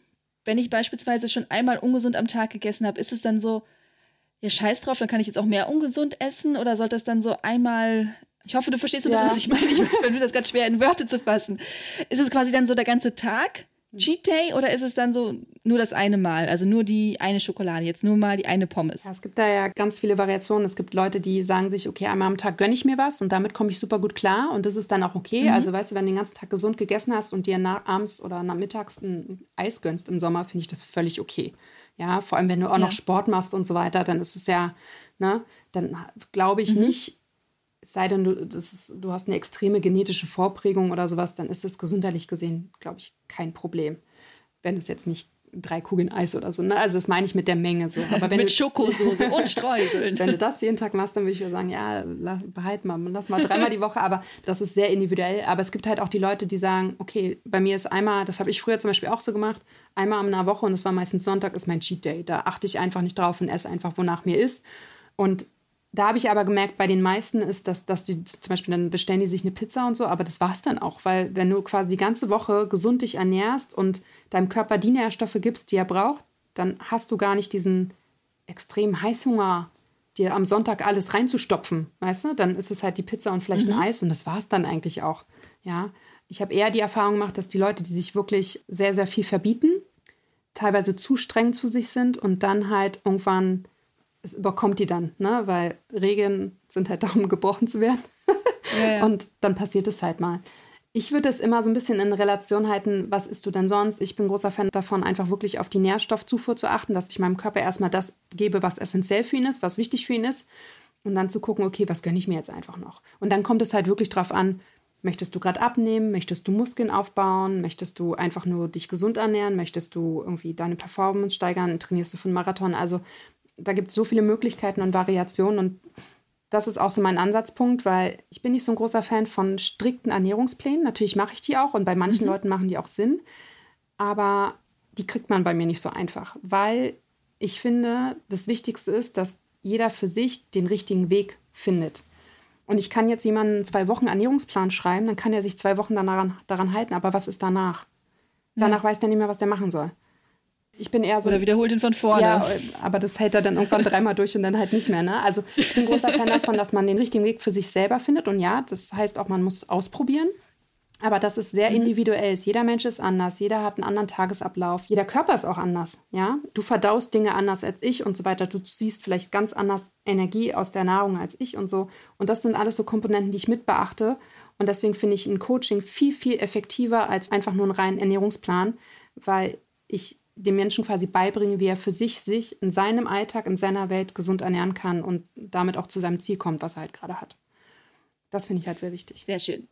Speaker 2: wenn ich beispielsweise schon einmal ungesund am Tag gegessen habe, ist es dann so, ja, scheiß drauf, dann kann ich jetzt auch mehr ungesund essen oder sollte das dann so einmal ich hoffe, du verstehst ein ja. bisschen, was ich meine. Ich finde das ganz schwer in Wörter zu fassen. Ist es quasi dann so der ganze Tag? Cheat Day oder ist es dann so nur das eine Mal, also nur die eine Schokolade, jetzt nur mal die eine Pommes?
Speaker 1: Ja, es gibt da ja ganz viele Variationen. Es gibt Leute, die sagen sich, okay, einmal am Tag gönne ich mir was und damit komme ich super gut klar und das ist dann auch okay. Mhm. Also weißt du, wenn du den ganzen Tag gesund gegessen hast und dir nach, abends oder nachmittags ein Eis gönnst im Sommer, finde ich das völlig okay. Ja, vor allem wenn du auch ja. noch Sport machst und so weiter, dann ist es ja, ne, dann glaube ich mhm. nicht, sei denn, du, ist, du hast eine extreme genetische Vorprägung oder sowas, dann ist das gesundheitlich gesehen, glaube ich, kein Problem. Wenn es jetzt nicht drei Kugeln Eis oder so. Ne? Also das meine ich mit der Menge so.
Speaker 2: Aber wenn mit Schokosoße und Streuseln.
Speaker 1: wenn du das jeden Tag machst, dann würde ich sagen, ja, behalt mal, lass mal dreimal die Woche. Aber das ist sehr individuell. Aber es gibt halt auch die Leute, die sagen, okay, bei mir ist einmal, das habe ich früher zum Beispiel auch so gemacht, einmal in einer Woche und das war meistens Sonntag, ist mein Cheat Day. Da achte ich einfach nicht drauf und esse einfach, wonach mir ist. Und Da habe ich aber gemerkt, bei den meisten ist das, dass die zum Beispiel dann bestellen die sich eine Pizza und so, aber das war es dann auch, weil wenn du quasi die ganze Woche gesund dich ernährst und deinem Körper die Nährstoffe gibst, die er braucht, dann hast du gar nicht diesen extremen Heißhunger, dir am Sonntag alles reinzustopfen, weißt du? Dann ist es halt die Pizza und vielleicht mhm. ein Eis und das war es dann eigentlich auch. Ja, ich habe eher die Erfahrung gemacht, dass die Leute, die sich wirklich sehr, sehr viel verbieten, teilweise zu streng zu sich sind und dann halt irgendwann, es überkommt die dann, ne? weil Regeln sind halt darum, gebrochen zu werden. Ja, ja. Und dann passiert es halt mal. Ich würde es immer so ein bisschen in Relation halten, was isst du denn sonst? Ich bin großer Fan davon, einfach wirklich auf die Nährstoffzufuhr zu achten, dass ich meinem Körper erstmal das gebe, was essentiell für ihn ist, was wichtig für ihn ist. Und dann zu gucken, okay, was gönne ich mir jetzt einfach noch? Und dann kommt es halt wirklich drauf an, Möchtest du gerade abnehmen? Möchtest du Muskeln aufbauen? Möchtest du einfach nur dich gesund ernähren? Möchtest du irgendwie deine Performance steigern? Trainierst du für einen Marathon? Also da gibt es so viele Möglichkeiten und Variationen und das ist auch so mein Ansatzpunkt, weil ich bin nicht so ein großer Fan von strikten Ernährungsplänen. Natürlich mache ich die auch und bei manchen mhm. Leuten machen die auch Sinn, aber die kriegt man bei mir nicht so einfach, weil ich finde, das Wichtigste ist, dass jeder für sich den richtigen Weg findet. Und ich kann jetzt jemanden zwei Wochen Ernährungsplan schreiben, dann kann er sich zwei Wochen daran, daran halten. Aber was ist danach? Danach ja. weiß der nicht mehr, was der machen soll. Ich bin eher so.
Speaker 2: Oder wiederholt ihn von vorne.
Speaker 1: Ja, aber das hält er dann irgendwann dreimal durch und dann halt nicht mehr. Ne? Also ich bin großer Fan davon, dass man den richtigen Weg für sich selber findet. Und ja, das heißt auch, man muss ausprobieren. Aber das ist sehr mhm. individuell. Jeder Mensch ist anders, jeder hat einen anderen Tagesablauf, jeder Körper ist auch anders. Ja, du verdaust Dinge anders als ich und so weiter. Du siehst vielleicht ganz anders Energie aus der Nahrung als ich und so. Und das sind alles so Komponenten, die ich mit beachte. Und deswegen finde ich ein Coaching viel, viel effektiver als einfach nur einen reinen Ernährungsplan, weil ich dem Menschen quasi beibringe, wie er für sich sich in seinem Alltag, in seiner Welt gesund ernähren kann und damit auch zu seinem Ziel kommt, was er halt gerade hat. Das finde ich halt sehr wichtig.
Speaker 2: Sehr schön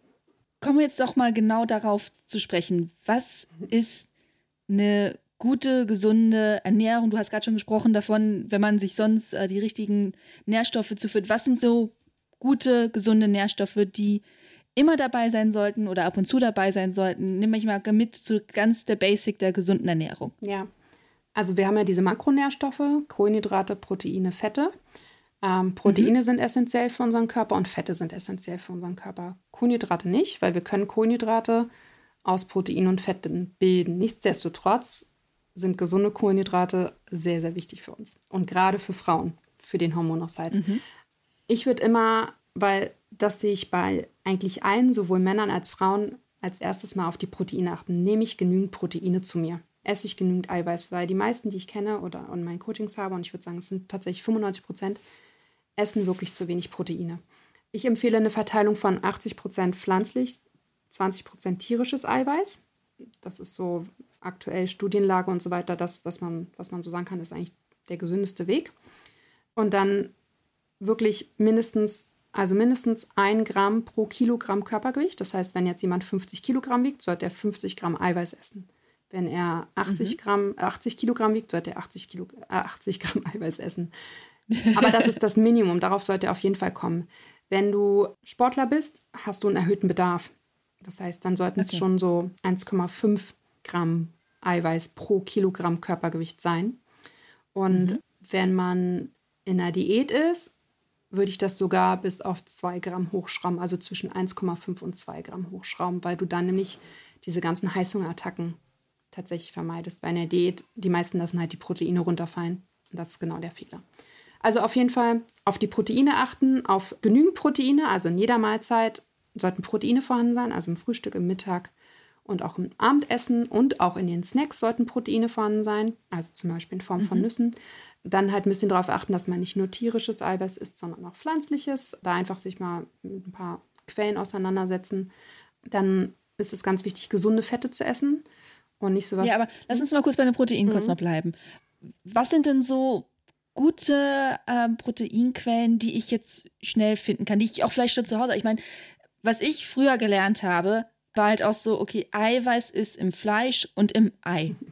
Speaker 2: kommen wir jetzt doch mal genau darauf zu sprechen. Was ist eine gute, gesunde Ernährung? Du hast gerade schon gesprochen davon, wenn man sich sonst äh, die richtigen Nährstoffe zuführt. Was sind so gute, gesunde Nährstoffe, die immer dabei sein sollten oder ab und zu dabei sein sollten? Nimm mich mal mit zu ganz der Basic der gesunden Ernährung.
Speaker 1: Ja, also wir haben ja diese Makronährstoffe, Kohlenhydrate, Proteine, Fette. Ähm, Proteine mhm. sind essentiell für unseren Körper und Fette sind essentiell für unseren Körper. Kohlenhydrate nicht, weil wir können Kohlenhydrate aus Protein und Fetten bilden. Nichtsdestotrotz sind gesunde Kohlenhydrate sehr, sehr wichtig für uns. Und gerade für Frauen, für den Hormonaushalt. Mhm. Ich würde immer, weil das sehe ich bei eigentlich allen, sowohl Männern als Frauen, als erstes mal auf die Proteine achten. Nehme ich genügend Proteine zu mir? Esse ich genügend Eiweiß? Weil die meisten, die ich kenne oder in meinen Coachings habe, und ich würde sagen, es sind tatsächlich 95 Prozent, essen wirklich zu wenig Proteine. Ich empfehle eine Verteilung von 80% pflanzlich, 20% tierisches Eiweiß. Das ist so aktuell Studienlage und so weiter. Das, was man, was man so sagen kann, ist eigentlich der gesündeste Weg. Und dann wirklich mindestens, also mindestens ein Gramm pro Kilogramm Körpergewicht. Das heißt, wenn jetzt jemand 50 Kilogramm wiegt, sollte er 50 Gramm Eiweiß essen. Wenn er 80, mhm. Gramm, 80 Kilogramm wiegt, sollte er 80, Kilo, äh, 80 Gramm Eiweiß essen. Aber das ist das Minimum, darauf sollte er auf jeden Fall kommen. Wenn du Sportler bist, hast du einen erhöhten Bedarf. Das heißt, dann sollten okay. es schon so 1,5 Gramm Eiweiß pro Kilogramm Körpergewicht sein. Und mhm. wenn man in einer Diät ist, würde ich das sogar bis auf 2 Gramm hochschrauben, also zwischen 1,5 und 2 Gramm hochschrauben, weil du dann nämlich diese ganzen Heißhungerattacken tatsächlich vermeidest. Bei einer Diät, die meisten lassen halt die Proteine runterfallen. Und das ist genau der Fehler. Also auf jeden Fall auf die Proteine achten, auf genügend Proteine. Also in jeder Mahlzeit sollten Proteine vorhanden sein, also im Frühstück, im Mittag und auch im Abendessen und auch in den Snacks sollten Proteine vorhanden sein, also zum Beispiel in Form mhm. von Nüssen. Dann halt ein bisschen darauf achten, dass man nicht nur tierisches Eiweiß isst, sondern auch pflanzliches. Da einfach sich mal mit ein paar Quellen auseinandersetzen. Dann ist es ganz wichtig, gesunde Fette zu essen und nicht sowas.
Speaker 2: Ja, aber lass uns mal kurz bei den Proteinen mhm. kurz noch bleiben. Was sind denn so gute ähm, Proteinquellen, die ich jetzt schnell finden kann, die ich auch vielleicht schon zu Hause. Ich meine, was ich früher gelernt habe, war halt auch so, okay, Eiweiß ist im Fleisch und im Ei.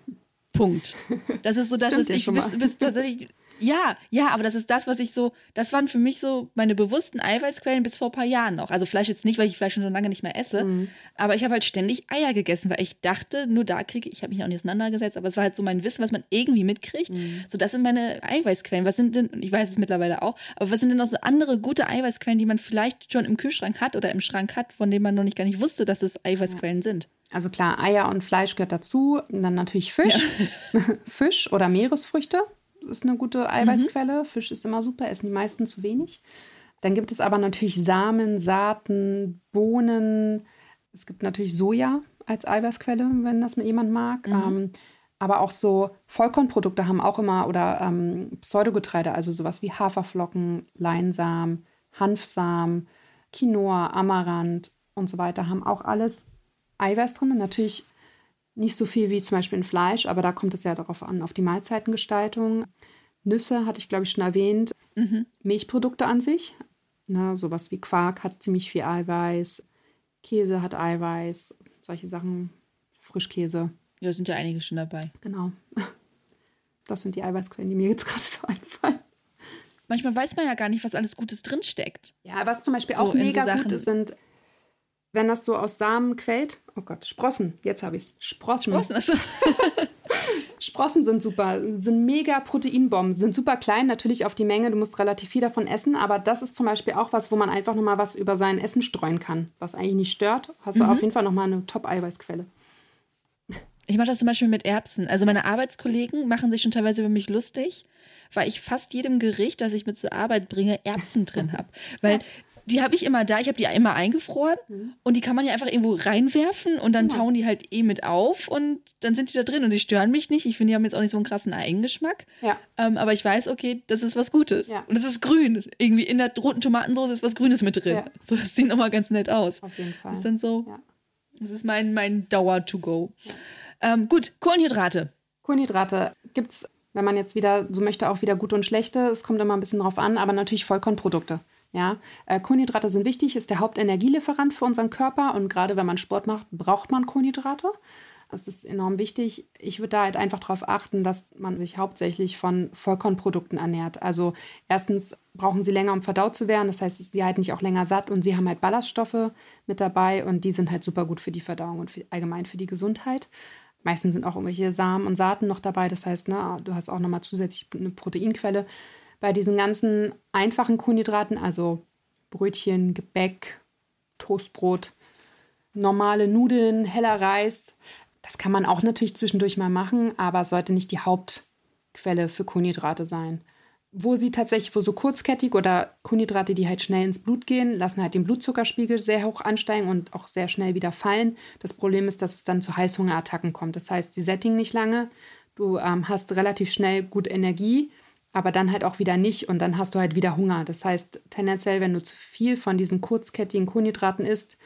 Speaker 2: Punkt. Das ist so das, was ich bis, bis tatsächlich Ja, ja, aber das ist das, was ich so, das waren für mich so meine bewussten Eiweißquellen bis vor ein paar Jahren noch. Also Fleisch jetzt nicht, weil ich Fleisch schon lange nicht mehr esse, mhm. aber ich habe halt ständig Eier gegessen, weil ich dachte, nur da kriege ich, ich habe mich auch nicht auseinandergesetzt, aber es war halt so mein Wissen, was man irgendwie mitkriegt. Mhm. So, das sind meine Eiweißquellen. Was sind denn, ich weiß es mittlerweile auch, aber was sind denn noch so andere gute Eiweißquellen, die man vielleicht schon im Kühlschrank hat oder im Schrank hat, von denen man noch nicht gar nicht wusste, dass es Eiweißquellen ja. sind?
Speaker 1: Also klar, Eier und Fleisch gehört dazu. Und dann natürlich Fisch. Ja. Fisch oder Meeresfrüchte ist eine gute Eiweißquelle. Mhm. Fisch ist immer super, essen die meisten zu wenig. Dann gibt es aber natürlich Samen, Saaten, Bohnen. Es gibt natürlich Soja als Eiweißquelle, wenn das mit jemand mag. Mhm. Ähm, aber auch so Vollkornprodukte haben auch immer oder ähm, Pseudogetreide, also sowas wie Haferflocken, Leinsamen, Hanfsamen, Quinoa, Amaranth und so weiter, haben auch alles Eiweiß drin. Natürlich nicht so viel wie zum Beispiel in Fleisch, aber da kommt es ja darauf an, auf die Mahlzeitengestaltung. Nüsse hatte ich, glaube ich, schon erwähnt. Mhm. Milchprodukte an sich. Na, sowas wie Quark hat ziemlich viel Eiweiß. Käse hat Eiweiß. Solche Sachen. Frischkäse.
Speaker 2: Ja, sind ja einige schon dabei.
Speaker 1: Genau. Das sind die Eiweißquellen, die mir jetzt gerade so einfallen.
Speaker 2: Manchmal weiß man ja gar nicht, was alles Gutes drinsteckt.
Speaker 1: Ja, was zum Beispiel so auch mega so gut ist, sind wenn das so aus Samen quält, oh Gott, Sprossen, jetzt habe ich es. Sprossen. Sprossen. Sprossen sind super, sind mega Proteinbomben, sind super klein, natürlich auf die Menge, du musst relativ viel davon essen, aber das ist zum Beispiel auch was, wo man einfach nochmal was über sein Essen streuen kann, was eigentlich nicht stört. Hast du mhm. auf jeden Fall nochmal eine Top-Eiweißquelle.
Speaker 2: Ich mache das zum Beispiel mit Erbsen. Also meine Arbeitskollegen machen sich schon teilweise über mich lustig, weil ich fast jedem Gericht, das ich mit zur Arbeit bringe, Erbsen drin habe. Weil die habe ich immer da. Ich habe die immer eingefroren mhm. und die kann man ja einfach irgendwo reinwerfen und dann ja. tauen die halt eh mit auf und dann sind die da drin und die stören mich nicht. Ich finde, die haben jetzt auch nicht so einen krassen Eigengeschmack. Ja. Ähm, aber ich weiß, okay, das ist was Gutes. Ja. Und es ist grün. Irgendwie in der roten Tomatensauce ist was Grünes mit drin. So, das sieht nochmal ganz nett aus. Auf jeden Fall. Das ist dann so, das ist mein, mein Dauer-to-go. Ähm, gut, Kohlenhydrate.
Speaker 1: Kohlenhydrate gibt es, wenn man jetzt wieder so möchte, auch wieder gute und schlechte. Es kommt immer ein bisschen drauf an, aber natürlich Vollkornprodukte. Ja, äh, Kohlenhydrate sind wichtig, ist der Hauptenergielieferant für unseren Körper und gerade wenn man Sport macht, braucht man Kohlenhydrate. Das ist enorm wichtig. Ich würde da halt einfach darauf achten, dass man sich hauptsächlich von Vollkornprodukten ernährt. Also erstens brauchen sie länger, um verdaut zu werden. Das heißt, sie halten nicht auch länger satt und sie haben halt Ballaststoffe mit dabei und die sind halt super gut für die Verdauung und für, allgemein für die Gesundheit. Meistens sind auch irgendwelche Samen und Saaten noch dabei. Das heißt, ne, du hast auch nochmal zusätzlich eine Proteinquelle bei diesen ganzen einfachen Kohlenhydraten, also Brötchen, Gebäck, Toastbrot, normale Nudeln, heller Reis, das kann man auch natürlich zwischendurch mal machen, aber sollte nicht die Hauptquelle für Kohlenhydrate sein. Wo sie tatsächlich, wo so kurzkettig oder Kohlenhydrate, die halt schnell ins Blut gehen, lassen halt den Blutzuckerspiegel sehr hoch ansteigen und auch sehr schnell wieder fallen. Das Problem ist, dass es dann zu Heißhungerattacken kommt. Das heißt, sie sättigen nicht lange, du ähm, hast relativ schnell gut Energie aber dann halt auch wieder nicht und dann hast du halt wieder Hunger. Das heißt, tendenziell, wenn du zu viel von diesen kurzkettigen Kohlenhydraten isst,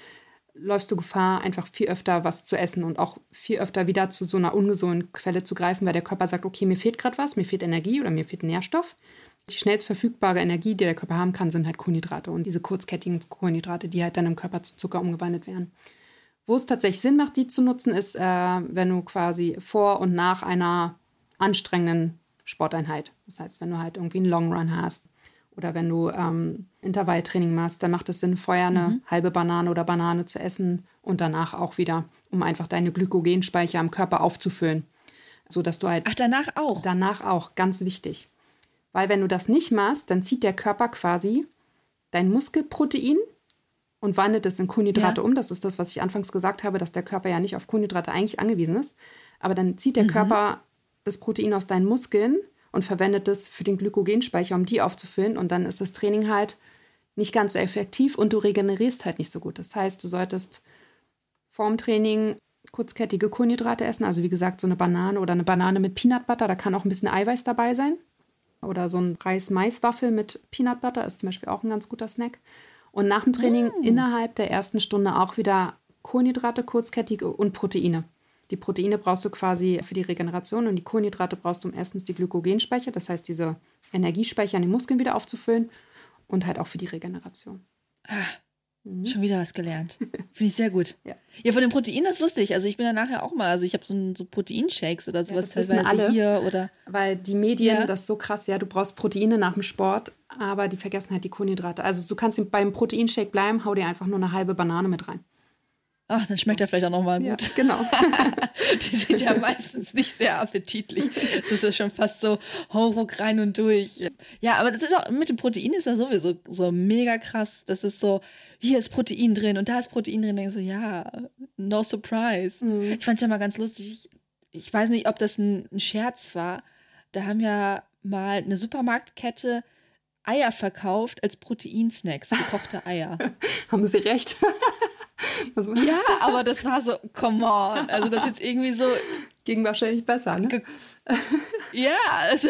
Speaker 1: läufst du Gefahr, einfach viel öfter was zu essen und auch viel öfter wieder zu so einer ungesunden Quelle zu greifen, weil der Körper sagt, okay, mir fehlt gerade was, mir fehlt Energie oder mir fehlt Nährstoff. Die schnellst verfügbare Energie, die der Körper haben kann, sind halt Kohlenhydrate und diese kurzkettigen Kohlenhydrate, die halt dann im Körper zu Zucker umgewandelt werden. Wo es tatsächlich Sinn macht, die zu nutzen, ist, äh, wenn du quasi vor und nach einer anstrengenden Sporteinheit. Das heißt, wenn du halt irgendwie einen Long Run hast oder wenn du ähm, Intervalltraining machst, dann macht es Sinn, vorher eine mhm. halbe Banane oder Banane zu essen und danach auch wieder, um einfach deine Glykogenspeicher am Körper aufzufüllen. So dass du halt.
Speaker 2: Ach, danach auch.
Speaker 1: Danach auch, ganz wichtig. Weil wenn du das nicht machst, dann zieht der Körper quasi dein Muskelprotein und wandelt es in Kohlenhydrate ja. um. Das ist das, was ich anfangs gesagt habe, dass der Körper ja nicht auf Kohlenhydrate eigentlich angewiesen ist. Aber dann zieht der mhm. Körper das Protein aus deinen Muskeln und verwendet es für den Glykogenspeicher, um die aufzufüllen. Und dann ist das Training halt nicht ganz so effektiv und du regenerierst halt nicht so gut. Das heißt, du solltest vorm Training kurzkettige Kohlenhydrate essen. Also wie gesagt, so eine Banane oder eine Banane mit Peanut Butter. Da kann auch ein bisschen Eiweiß dabei sein. Oder so ein Reis-Mais-Waffel mit Peanut Butter ist zum Beispiel auch ein ganz guter Snack. Und nach dem Training mm. innerhalb der ersten Stunde auch wieder Kohlenhydrate, kurzkettige und Proteine. Die Proteine brauchst du quasi für die Regeneration und die Kohlenhydrate brauchst du, um erstens die Glykogenspeicher, das heißt diese Energiespeicher in den Muskeln wieder aufzufüllen und halt auch für die Regeneration.
Speaker 2: Ah, Mhm. Schon wieder was gelernt. Finde ich sehr gut. ja. ja, von dem Protein, das wusste ich. Also ich bin ja nachher auch mal, also ich habe so, so Proteinshakes oder sowas
Speaker 1: ja, teilweise alle, hier oder. Weil die Medien, ja. das ist so krass, ja, du brauchst Proteine nach dem Sport, aber die vergessen halt die Kohlenhydrate. Also du kannst beim Proteinshake bleiben, hau dir einfach nur eine halbe Banane mit rein.
Speaker 2: Ach, dann schmeckt er vielleicht auch nochmal gut.
Speaker 1: Ja, genau.
Speaker 2: die sind ja meistens nicht sehr appetitlich. Das ist ja schon fast so Hauruck rein und durch. Ja, aber das ist auch, mit dem Protein ist ja sowieso so mega krass. Das ist so, hier ist Protein drin und da ist Protein drin. Denkst du, ja, no surprise. Mhm. Ich fand es ja mal ganz lustig. Ich, ich weiß nicht, ob das ein, ein Scherz war. Da haben ja mal eine Supermarktkette Eier verkauft als Proteinsnacks, gekochte Eier.
Speaker 1: haben Sie recht.
Speaker 2: ja, aber das war so, come on. Also das jetzt irgendwie so.
Speaker 1: Ging wahrscheinlich besser, ne?
Speaker 2: Ja, also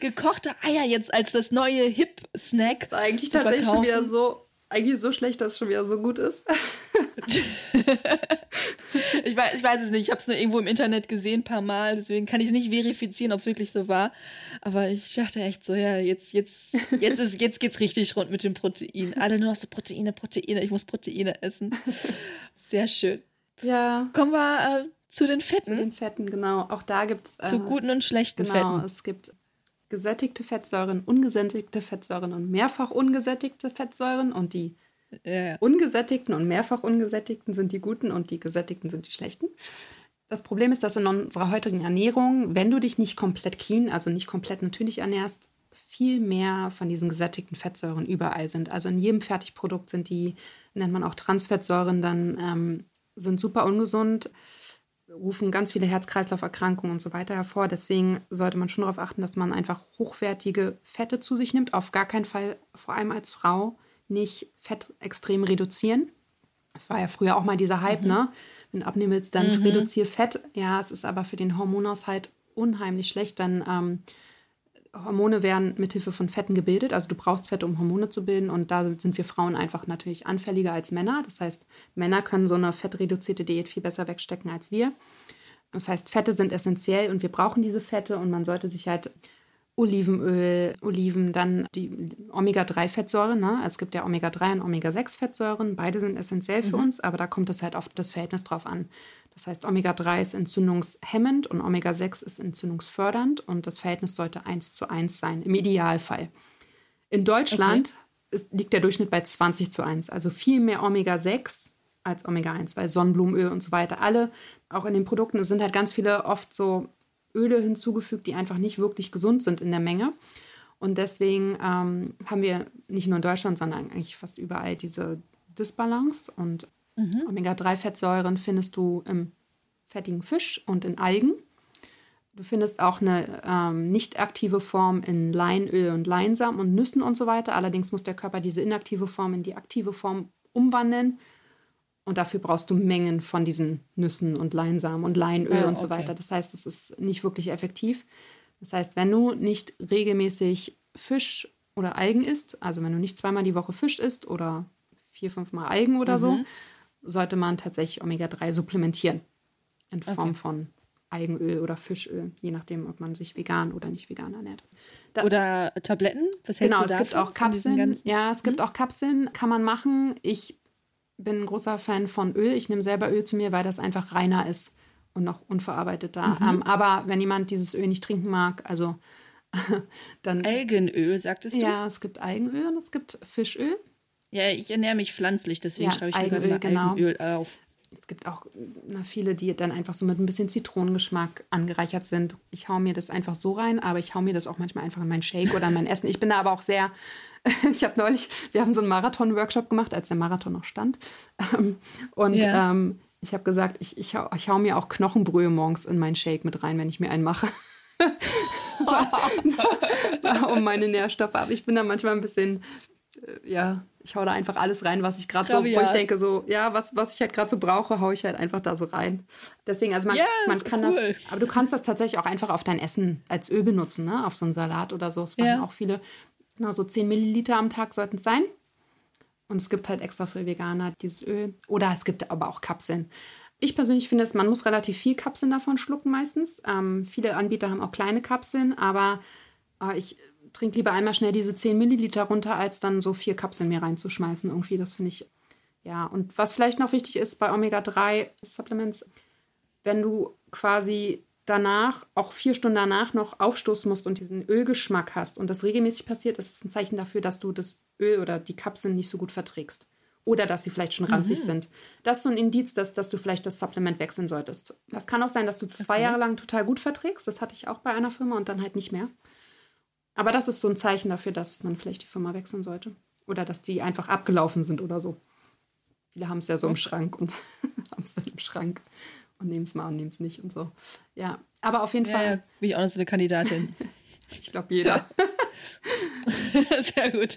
Speaker 2: gekochte Eier jetzt als das neue Hip-Snack.
Speaker 1: Das ist eigentlich tatsächlich schon wieder so, eigentlich so schlecht, dass es schon wieder so gut ist.
Speaker 2: ich, weiß, ich weiß es nicht. Ich habe es nur irgendwo im Internet gesehen, ein paar Mal. Deswegen kann ich es nicht verifizieren, ob es wirklich so war. Aber ich dachte echt so, ja, jetzt, jetzt, jetzt, ist, jetzt geht's richtig rund mit dem Protein. Alle nur noch so Proteine, Proteine. Ich muss Proteine essen. Sehr schön.
Speaker 1: Ja.
Speaker 2: Kommen wir äh, zu den Fetten. Zu
Speaker 1: den Fetten, genau. Auch da gibt es.
Speaker 2: Äh, zu guten und schlechten
Speaker 1: genau,
Speaker 2: Fetten.
Speaker 1: Genau, es gibt gesättigte Fettsäuren, ungesättigte Fettsäuren und mehrfach ungesättigte Fettsäuren. Und die ja. ungesättigten und mehrfach ungesättigten sind die guten und die gesättigten sind die schlechten. Das Problem ist, dass in unserer heutigen Ernährung, wenn du dich nicht komplett clean, also nicht komplett natürlich ernährst, viel mehr von diesen gesättigten Fettsäuren überall sind. Also in jedem Fertigprodukt sind die, nennt man auch Transfettsäuren, dann ähm, sind super ungesund rufen ganz viele Herz-Kreislauf-Erkrankungen und so weiter hervor. Deswegen sollte man schon darauf achten, dass man einfach hochwertige Fette zu sich nimmt. Auf gar keinen Fall, vor allem als Frau, nicht Fett extrem reduzieren. Das war ja früher auch mal dieser Hype, mhm. ne? Wenn du abnehmen willst, dann mhm. reduziere Fett. Ja, es ist aber für den Hormonaushalt unheimlich schlecht. Dann ähm, Hormone werden mithilfe von Fetten gebildet. Also du brauchst Fette, um Hormone zu bilden. Und da sind wir Frauen einfach natürlich anfälliger als Männer. Das heißt, Männer können so eine fettreduzierte Diät viel besser wegstecken als wir. Das heißt, Fette sind essentiell und wir brauchen diese Fette und man sollte sich halt Olivenöl, Oliven, dann die Omega-3-Fettsäure. Ne? Es gibt ja Omega-3 und Omega-6-Fettsäuren. Beide sind essentiell für mhm. uns, aber da kommt es halt auf das Verhältnis drauf an. Das heißt, Omega-3 ist entzündungshemmend und Omega-6 ist entzündungsfördernd und das Verhältnis sollte 1 zu 1 sein, im Idealfall. In Deutschland okay. ist, liegt der Durchschnitt bei 20 zu 1, also viel mehr Omega-6 als Omega-1, weil Sonnenblumenöl und so weiter, alle, auch in den Produkten, es sind halt ganz viele oft so Öle hinzugefügt, die einfach nicht wirklich gesund sind in der Menge. Und deswegen ähm, haben wir nicht nur in Deutschland, sondern eigentlich fast überall diese Disbalance. Und Mhm. Omega-3-Fettsäuren findest du im fettigen Fisch und in Algen. Du findest auch eine ähm, nicht aktive Form in Leinöl und Leinsamen und Nüssen und so weiter. Allerdings muss der Körper diese inaktive Form in die aktive Form umwandeln. Und dafür brauchst du Mengen von diesen Nüssen und Leinsamen und Leinöl ja, und so okay. weiter. Das heißt, es ist nicht wirklich effektiv. Das heißt, wenn du nicht regelmäßig Fisch oder Algen isst, also wenn du nicht zweimal die Woche Fisch isst oder vier, fünfmal Algen oder mhm. so, sollte man tatsächlich Omega-3 supplementieren. In Form okay. von Algenöl oder Fischöl, je nachdem, ob man sich vegan oder nicht vegan ernährt.
Speaker 2: Da, oder Tabletten?
Speaker 1: Was genau, es gibt auch Kapseln. Ja, es gibt hm? auch Kapseln, kann man machen. Ich bin ein großer Fan von Öl. Ich nehme selber Öl zu mir, weil das einfach reiner ist und noch unverarbeiteter. Mhm. Ähm, aber wenn jemand dieses Öl nicht trinken mag, also dann.
Speaker 2: Algenöl, sagtest du?
Speaker 1: Ja, es gibt Algenöl und es gibt Fischöl.
Speaker 2: Ja, ich ernähre mich pflanzlich, deswegen ja, schreibe ich Eigenöl, mir gerade genau. Eigenöl auf.
Speaker 1: Es gibt auch na, viele, die dann einfach so mit ein bisschen Zitronengeschmack angereichert sind. Ich haue mir das einfach so rein, aber ich haue mir das auch manchmal einfach in meinen Shake oder in mein Essen. Ich bin da aber auch sehr, ich habe neulich, wir haben so einen Marathon-Workshop gemacht, als der Marathon noch stand. Ähm, und ja. ähm, ich habe gesagt, ich, ich, hau, ich hau mir auch Knochenbrühe morgens in meinen Shake mit rein, wenn ich mir einen mache. um meine Nährstoffe. Aber ich bin da manchmal ein bisschen, ja, ich hau da einfach alles rein, was ich gerade so, wo ich denke, so, ja, was, was ich halt gerade so brauche, hau ich halt einfach da so rein. Deswegen, also man, yeah, man kann cool. das, aber du kannst das tatsächlich auch einfach auf dein Essen als Öl benutzen, ne? Auf so einen Salat oder so. Es waren ja. auch viele, genau, so 10 Milliliter am Tag sollten es sein. Und es gibt halt extra für Veganer dieses Öl. Oder es gibt aber auch Kapseln. Ich persönlich finde, man muss relativ viel Kapseln davon schlucken meistens. Ähm, viele Anbieter haben auch kleine Kapseln, aber äh, ich trinke lieber einmal schnell diese 10 Milliliter runter, als dann so vier Kapseln mehr reinzuschmeißen. Irgendwie, das finde ich Ja, und was vielleicht noch wichtig ist bei Omega-3-Supplements, wenn du quasi danach, auch vier Stunden danach noch aufstoßen musst und diesen Ölgeschmack hast und das regelmäßig passiert, ist es ein Zeichen dafür, dass du das Öl oder die Kapseln nicht so gut verträgst. Oder dass sie vielleicht schon ranzig mhm. sind. Das ist so ein Indiz, dass, dass du vielleicht das Supplement wechseln solltest. Das kann auch sein, dass du okay. zwei Jahre lang total gut verträgst. Das hatte ich auch bei einer Firma und dann halt nicht mehr. Aber das ist so ein Zeichen dafür, dass man vielleicht die Firma wechseln sollte. Oder dass die einfach abgelaufen sind oder so. Viele haben es ja so im Schrank und haben es dann im Schrank und nehmen es mal und nehmen es nicht und so. Ja, aber auf jeden ja, Fall. Ja,
Speaker 2: bin ich auch noch so eine Kandidatin.
Speaker 1: ich glaube, jeder.
Speaker 2: Sehr gut.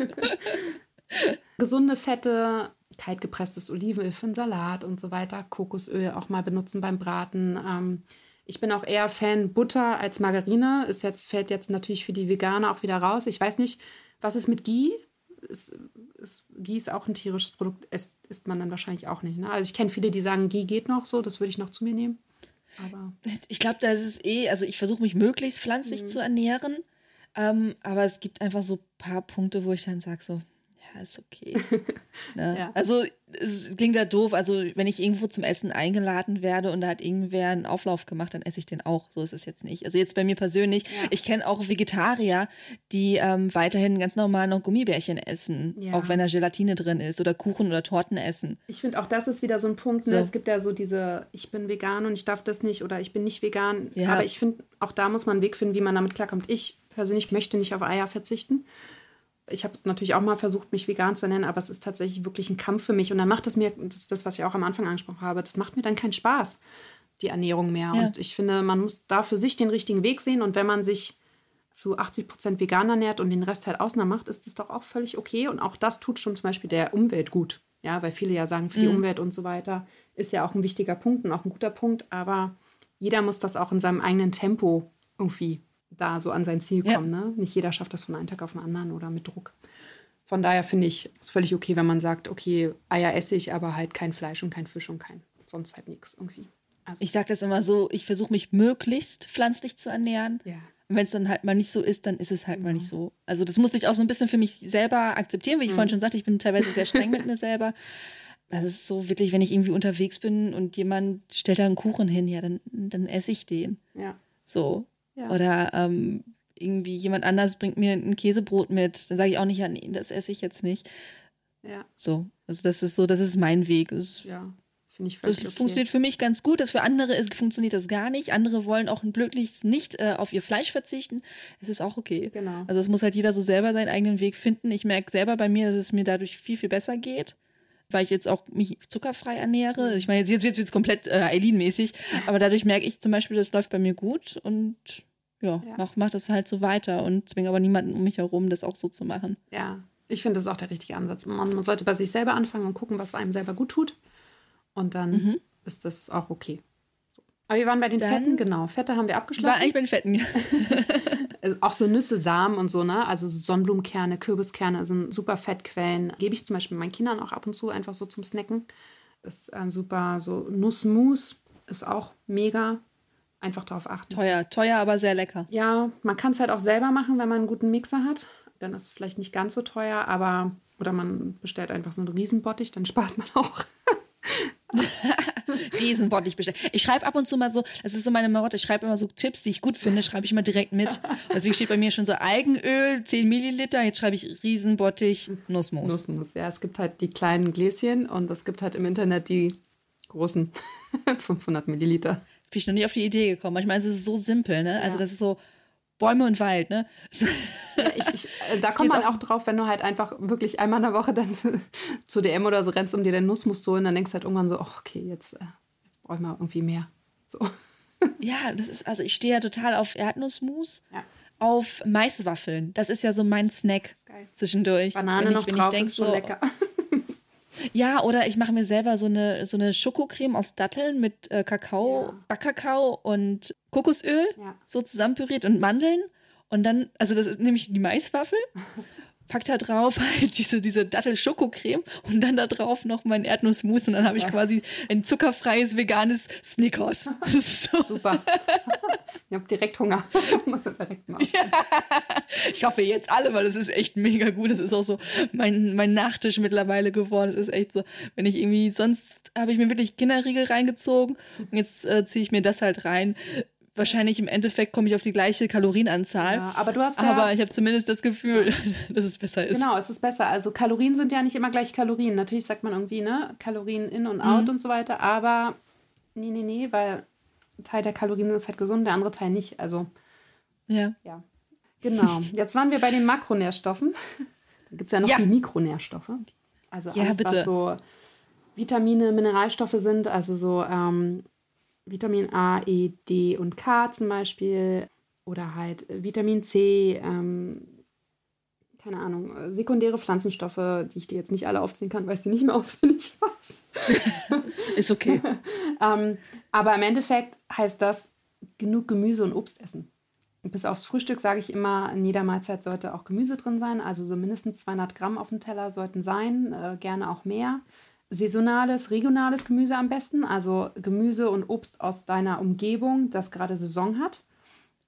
Speaker 1: Gesunde Fette, kaltgepresstes Olivenöl für einen Salat und so weiter, Kokosöl auch mal benutzen beim Braten. Ähm, ich bin auch eher Fan Butter als Margarine. Ist jetzt, fällt jetzt natürlich für die Veganer auch wieder raus. Ich weiß nicht, was ist mit Ghee? Ist, ist, Ghee ist auch ein tierisches Produkt, isst, isst man dann wahrscheinlich auch nicht. Ne? Also ich kenne viele, die sagen, Ghee geht noch so, das würde ich noch zu mir nehmen. Aber
Speaker 2: ich glaube, da ist es eh, also ich versuche mich möglichst pflanzlich mhm. zu ernähren, ähm, aber es gibt einfach so ein paar Punkte, wo ich dann sage so, ja, ist okay. ne? ja. Also es klingt ja doof. Also wenn ich irgendwo zum Essen eingeladen werde und da hat irgendwer einen Auflauf gemacht, dann esse ich den auch. So ist es jetzt nicht. Also jetzt bei mir persönlich. Ja. Ich kenne auch Vegetarier, die ähm, weiterhin ganz normal noch Gummibärchen essen, ja. auch wenn da Gelatine drin ist oder Kuchen oder Torten essen.
Speaker 1: Ich finde auch das ist wieder so ein Punkt. Ne? So. Es gibt ja so diese, ich bin vegan und ich darf das nicht oder ich bin nicht vegan. Aber ich finde, auch da muss man einen Weg finden, wie man damit klarkommt. Ich persönlich möchte nicht auf Eier verzichten ich habe es natürlich auch mal versucht, mich vegan zu ernähren, aber es ist tatsächlich wirklich ein Kampf für mich. Und dann macht es mir, das ist das, was ich auch am Anfang angesprochen habe, das macht mir dann keinen Spaß, die Ernährung mehr. Ja. Und ich finde, man muss da für sich den richtigen Weg sehen. Und wenn man sich zu 80 Prozent vegan ernährt und den Rest halt Ausnahme macht, ist das doch auch völlig okay. Und auch das tut schon zum Beispiel der Umwelt gut. Ja, weil viele ja sagen, für die mhm. Umwelt und so weiter ist ja auch ein wichtiger Punkt und auch ein guter Punkt. Aber jeder muss das auch in seinem eigenen Tempo irgendwie da so an sein Ziel kommen. Ja. Ne? Nicht jeder schafft das von einem Tag auf den anderen oder mit Druck. Von daher finde ich es völlig okay, wenn man sagt, okay, Eier esse ich, aber halt kein Fleisch und kein Fisch und kein sonst halt nichts irgendwie.
Speaker 2: Also. Ich sage das immer so, ich versuche mich möglichst pflanzlich zu ernähren. Ja. Und wenn es dann halt mal nicht so ist, dann ist es halt mhm. mal nicht so. Also das musste ich auch so ein bisschen für mich selber akzeptieren, wie ich mhm. vorhin schon sagte, ich bin teilweise sehr streng mit mir selber. Das ist so wirklich, wenn ich irgendwie unterwegs bin und jemand stellt da einen Kuchen hin, ja, dann, dann esse ich den. Ja. So. Ja. Oder ähm, irgendwie jemand anders bringt mir ein Käsebrot mit, dann sage ich auch nicht, ja, nee, das esse ich jetzt nicht. Ja. So, also das ist so, das ist mein Weg. Das, ja, finde ich völlig Das okay. funktioniert für mich ganz gut, das für andere ist, funktioniert das gar nicht. Andere wollen auch möglichst nicht äh, auf ihr Fleisch verzichten. Es ist auch okay. Genau. Also es muss halt jeder so selber seinen eigenen Weg finden. Ich merke selber bei mir, dass es mir dadurch viel, viel besser geht weil ich jetzt auch mich zuckerfrei ernähre. Ich meine, jetzt wird es komplett äh, Eileen-mäßig, aber dadurch merke ich zum Beispiel, das läuft bei mir gut und ja, ja. mach, mach das halt so weiter und zwinge aber niemanden um mich herum, das auch so zu machen.
Speaker 1: Ja, ich finde das ist auch der richtige Ansatz. Man sollte bei sich selber anfangen und gucken, was einem selber gut tut. Und dann mhm. ist das auch okay. Aber wir waren bei den dann Fetten, genau. Fette haben wir abgeschlossen. War
Speaker 2: eigentlich bei den Fetten, ja.
Speaker 1: Also auch so Nüsse, Samen und so, ne? Also Sonnenblumenkerne, Kürbiskerne sind super Fettquellen. Gebe ich zum Beispiel meinen Kindern auch ab und zu einfach so zum Snacken. Ist ähm, super. So Nussmus ist auch mega. Einfach darauf achten.
Speaker 2: Teuer, teuer, aber sehr lecker.
Speaker 1: Ja, man kann es halt auch selber machen, wenn man einen guten Mixer hat. Dann ist es vielleicht nicht ganz so teuer, aber oder man bestellt einfach so einen Riesenbottich, dann spart man auch.
Speaker 2: Riesenbottich bestellen. Ich schreibe ab und zu mal so, das ist so meine Marotte, ich schreibe immer so Tipps, die ich gut finde, schreibe ich immer direkt mit. Deswegen steht bei mir schon so Algenöl, 10 Milliliter, jetzt schreibe ich Riesenbottich, Nussmus.
Speaker 1: Nussmus, ja, es gibt halt die kleinen Gläschen und es gibt halt im Internet die großen 500 Milliliter.
Speaker 2: Bin ich noch nie auf die Idee gekommen. Manchmal ist es so simpel, ne? Also ja. Das ist so, Bäume und Wald, ne?
Speaker 1: Ja, ich, ich, äh, da kommt man auch drauf, wenn du halt einfach wirklich einmal in der Woche dann zu DM oder so rennst, um dir den Nussmus zu holen, dann denkst du halt irgendwann so, oh, okay, jetzt, äh, jetzt brauche ich mal irgendwie mehr. So.
Speaker 2: Ja, das ist, also ich stehe ja total auf Erdnussmus. Ja. Auf Maiswaffeln. Das ist ja so mein Snack zwischendurch.
Speaker 1: Banane
Speaker 2: ich,
Speaker 1: noch drauf, denk, ist schon so, lecker.
Speaker 2: Ja, oder ich mache mir selber so eine, so eine Schokocreme aus Datteln mit äh, Kakao, ja. Backkakao und Kokosöl, ja. so zusammenpüriert und Mandeln. Und dann, also das ist nämlich die Maiswaffel. Pack da drauf halt diese, diese Dattel-Schokocreme und dann da drauf noch mein Erdnussmus und dann habe ich quasi ein zuckerfreies veganes Snickers.
Speaker 1: So. Super. Ich habe direkt Hunger. direkt
Speaker 2: ja. ich hoffe jetzt alle, weil das ist echt mega gut. Das ist auch so mein, mein Nachtisch mittlerweile geworden. Es ist echt so, wenn ich irgendwie, sonst habe ich mir wirklich Kinderriegel reingezogen und jetzt äh, ziehe ich mir das halt rein. Wahrscheinlich im Endeffekt komme ich auf die gleiche Kalorienanzahl. Ja,
Speaker 1: aber du hast ja,
Speaker 2: Aber ich habe zumindest das Gefühl, dass es besser ist.
Speaker 1: Genau, es ist besser. Also Kalorien sind ja nicht immer gleich Kalorien. Natürlich sagt man irgendwie, ne, Kalorien in und out mhm. und so weiter. Aber nee, nee, nee, weil Teil der Kalorien ist halt gesund, der andere Teil nicht. Also
Speaker 2: ja.
Speaker 1: Ja. Genau. Jetzt waren wir bei den Makronährstoffen. Da gibt es ja noch ja. die Mikronährstoffe. Also alles, ja, was so Vitamine, Mineralstoffe sind, also so ähm, Vitamin A, E, D und K zum Beispiel. Oder halt Vitamin C, ähm, keine Ahnung, sekundäre Pflanzenstoffe, die ich dir jetzt nicht alle aufziehen kann, weil ich sie nicht mehr auswendig weiß.
Speaker 2: Ist okay.
Speaker 1: ähm, aber im Endeffekt heißt das genug Gemüse und Obst essen bis aufs Frühstück sage ich immer, in jeder Mahlzeit sollte auch Gemüse drin sein. Also so mindestens 200 Gramm auf dem Teller sollten sein, äh, gerne auch mehr. Saisonales, regionales Gemüse am besten, also Gemüse und Obst aus deiner Umgebung, das gerade Saison hat.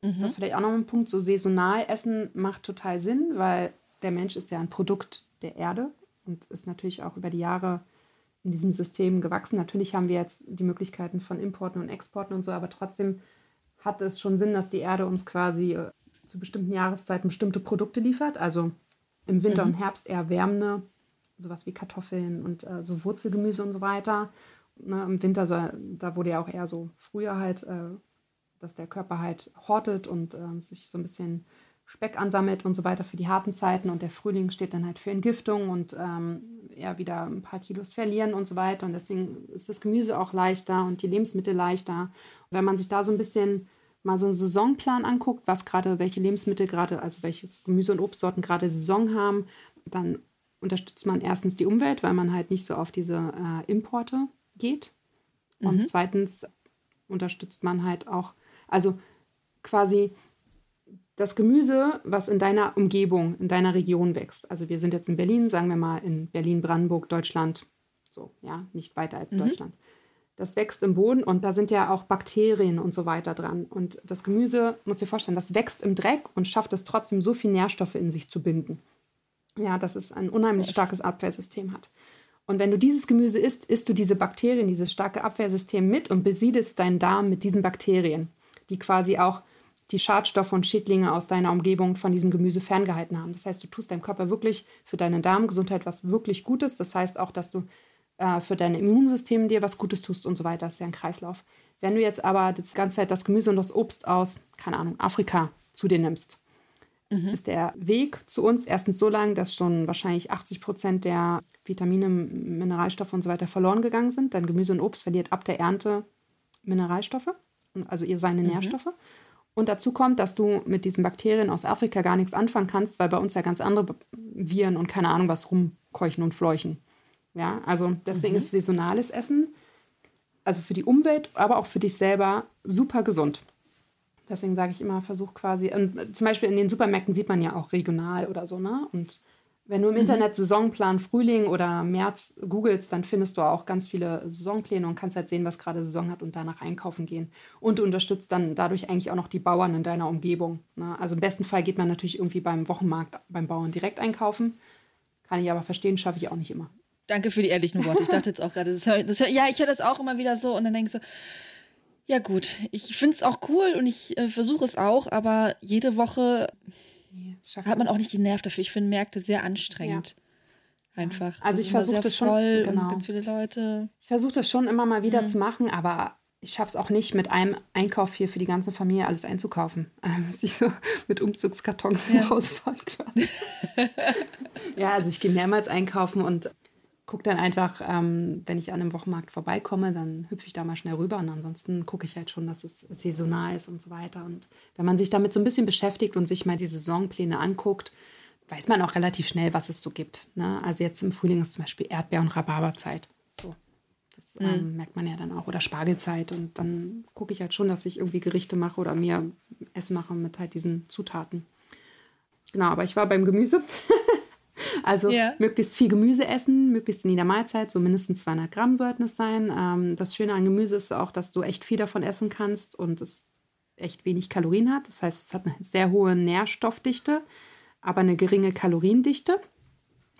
Speaker 1: Mhm. Das ist vielleicht auch noch ein Punkt. So saisonal essen macht total Sinn, weil der Mensch ist ja ein Produkt der Erde und ist natürlich auch über die Jahre in diesem System gewachsen. Natürlich haben wir jetzt die Möglichkeiten von Importen und Exporten und so, aber trotzdem hat es schon Sinn, dass die Erde uns quasi äh, zu bestimmten Jahreszeiten bestimmte Produkte liefert. Also im Winter mhm. und Herbst eher wärmende, sowas wie Kartoffeln und äh, so Wurzelgemüse und so weiter. Ne, Im Winter, so, da wurde ja auch eher so früher halt, äh, dass der Körper halt hortet und äh, sich so ein bisschen Speck ansammelt und so weiter für die harten Zeiten. Und der Frühling steht dann halt für Entgiftung und ähm, ja, wieder ein paar Kilos verlieren und so weiter. Und deswegen ist das Gemüse auch leichter und die Lebensmittel leichter. Und wenn man sich da so ein bisschen mal so einen Saisonplan anguckt, was gerade, welche Lebensmittel gerade, also welches Gemüse und Obstsorten gerade Saison haben, dann unterstützt man erstens die Umwelt, weil man halt nicht so auf diese äh, Importe geht. Und mhm. zweitens unterstützt man halt auch, also quasi das Gemüse, was in deiner Umgebung, in deiner Region wächst. Also wir sind jetzt in Berlin, sagen wir mal in Berlin, Brandenburg, Deutschland, so, ja, nicht weiter als mhm. Deutschland das wächst im Boden und da sind ja auch Bakterien und so weiter dran. Und das Gemüse, muss dir vorstellen, das wächst im Dreck und schafft es trotzdem, so viel Nährstoffe in sich zu binden. Ja, dass es ein unheimlich starkes Abwehrsystem hat. Und wenn du dieses Gemüse isst, isst du diese Bakterien, dieses starke Abwehrsystem mit und besiedelst deinen Darm mit diesen Bakterien, die quasi auch die Schadstoffe und Schädlinge aus deiner Umgebung von diesem Gemüse ferngehalten haben. Das heißt, du tust deinem Körper wirklich für deine Darmgesundheit was wirklich Gutes. Das heißt auch, dass du äh, für dein Immunsystem dir was Gutes tust und so weiter. Das ist ja ein Kreislauf. Wenn du jetzt aber das ganze Zeit das Gemüse und das Obst aus, keine Ahnung, Afrika zu dir nimmst, mhm. ist der Weg zu uns erstens so lang, dass schon wahrscheinlich 80 Prozent der Vitamine, Mineralstoffe und so weiter verloren gegangen sind. Dein Gemüse und Obst verliert ab der Ernte Mineralstoffe, also ihr seine mhm. Nährstoffe. Und dazu kommt, dass du mit diesen Bakterien aus Afrika gar nichts anfangen kannst, weil bei uns ja ganz andere Viren und keine Ahnung was rumkeuchen und fleuchen. Ja, also deswegen mhm. ist saisonales Essen, also für die Umwelt, aber auch für dich selber super gesund. Deswegen sage ich immer, versuch quasi, und zum Beispiel in den Supermärkten sieht man ja auch regional oder so, ne? Und wenn du im mhm. Internet Saisonplan Frühling oder März googelst, dann findest du auch ganz viele Saisonpläne und kannst halt sehen, was gerade Saison hat und danach einkaufen gehen. Und du unterstützt dann dadurch eigentlich auch noch die Bauern in deiner Umgebung. Ne? Also im besten Fall geht man natürlich irgendwie beim Wochenmarkt beim Bauern direkt einkaufen. Kann ich aber verstehen, schaffe ich auch nicht immer.
Speaker 2: Danke für die ehrlichen Worte. Ich dachte jetzt auch gerade, das hör, das hör, ja, ich höre das auch immer wieder so und dann denke ich so, ja gut, ich finde es auch cool und ich äh, versuche es auch, aber jede Woche nee, hat man auch nicht die Nerv dafür. Ich finde Märkte sehr anstrengend. Ja. Einfach.
Speaker 1: Also ich versuche das schon.
Speaker 2: Genau. ganz viele Leute.
Speaker 1: Ich versuche das schon immer mal wieder mhm. zu machen, aber ich schaffe es auch nicht, mit einem Einkauf hier für die ganze Familie alles einzukaufen. Dass ich so mit Umzugskartons ja. nach Hause fahren kann. ja, also ich gehe mehrmals einkaufen und gucke dann einfach, ähm, wenn ich an einem Wochenmarkt vorbeikomme, dann hüpfe ich da mal schnell rüber und ansonsten gucke ich halt schon, dass es saisonal ist und so weiter. Und wenn man sich damit so ein bisschen beschäftigt und sich mal die Saisonpläne anguckt, weiß man auch relativ schnell, was es so gibt. Ne? Also jetzt im Frühling ist zum Beispiel Erdbeer- und Rhabarberzeit. So. Das mhm. ähm, merkt man ja dann auch. Oder Spargelzeit. Und dann gucke ich halt schon, dass ich irgendwie Gerichte mache oder mir Essen mache mit halt diesen Zutaten. Genau, aber ich war beim Gemüse. Also yeah. möglichst viel Gemüse essen, möglichst in jeder Mahlzeit, so mindestens 200 Gramm sollten es sein. Ähm, das Schöne an Gemüse ist auch, dass du echt viel davon essen kannst und es echt wenig Kalorien hat. Das heißt, es hat eine sehr hohe Nährstoffdichte, aber eine geringe Kaloriendichte.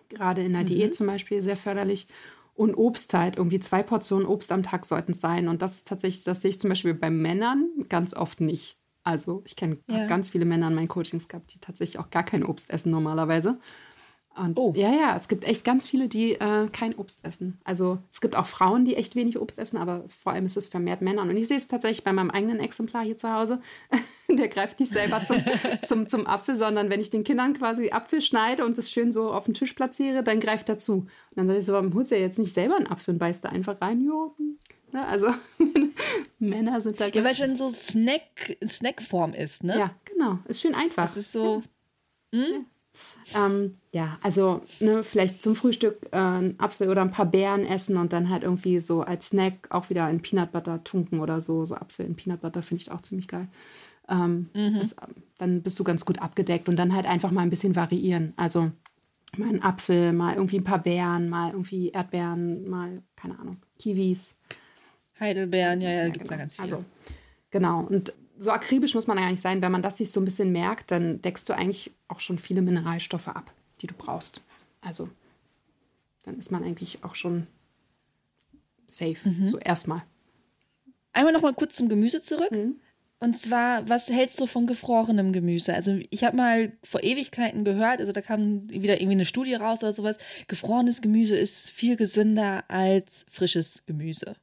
Speaker 1: Gerade in der mhm. Diät zum Beispiel sehr förderlich. Und Obst halt, irgendwie zwei Portionen Obst am Tag sollten es sein. Und das ist tatsächlich, das sehe ich zum Beispiel bei Männern ganz oft nicht. Also ich kenne ja. ganz viele Männer in meinen Coachings gehabt, die tatsächlich auch gar kein Obst essen normalerweise. Und oh. Ja, ja, es gibt echt ganz viele, die äh, kein Obst essen. Also es gibt auch Frauen, die echt wenig Obst essen, aber vor allem ist es vermehrt Männer. Und ich sehe es tatsächlich bei meinem eigenen Exemplar hier zu Hause. Der greift nicht selber zum, zum, zum Apfel, sondern wenn ich den Kindern quasi Apfel schneide und es schön so auf den Tisch platziere, dann greift er zu. Und dann sage ich so, warum holst du ja jetzt nicht selber einen Apfel und beißt da einfach rein? Jo, Ne? Also Männer sind da.
Speaker 2: Ja, weil schon so Snack, Snackform ist, ne?
Speaker 1: Ja, genau. Ist schön einfach.
Speaker 2: Das ist so.
Speaker 1: Ja, hm? Ähm, ja also ne, vielleicht zum Frühstück äh, einen Apfel oder ein paar Beeren essen und dann halt irgendwie so als Snack auch wieder in Peanut Butter tunken oder so. So Apfel in Peanut Butter finde ich auch ziemlich geil. Ähm, mhm. das, dann bist du ganz gut abgedeckt und dann halt einfach mal ein bisschen variieren. Also mal einen Apfel, mal irgendwie ein paar Beeren, mal irgendwie Erdbeeren, mal, keine Ahnung, Kiwis.
Speaker 2: Heidelbeeren, ja, ja, ja gibt es genau. da ganz viele.
Speaker 1: Also, genau. Und so akribisch muss man gar nicht sein. Wenn man das sich so ein bisschen merkt, dann deckst du eigentlich auch schon viele Mineralstoffe ab, die du brauchst. Also, dann ist man eigentlich auch schon safe. Mhm. So erstmal.
Speaker 2: Einmal noch mal kurz zum Gemüse zurück. Mhm. Und zwar, was hältst du von gefrorenem Gemüse? Also ich habe mal vor Ewigkeiten gehört, also da kam wieder irgendwie eine Studie raus oder sowas, gefrorenes Gemüse ist viel gesünder als frisches Gemüse.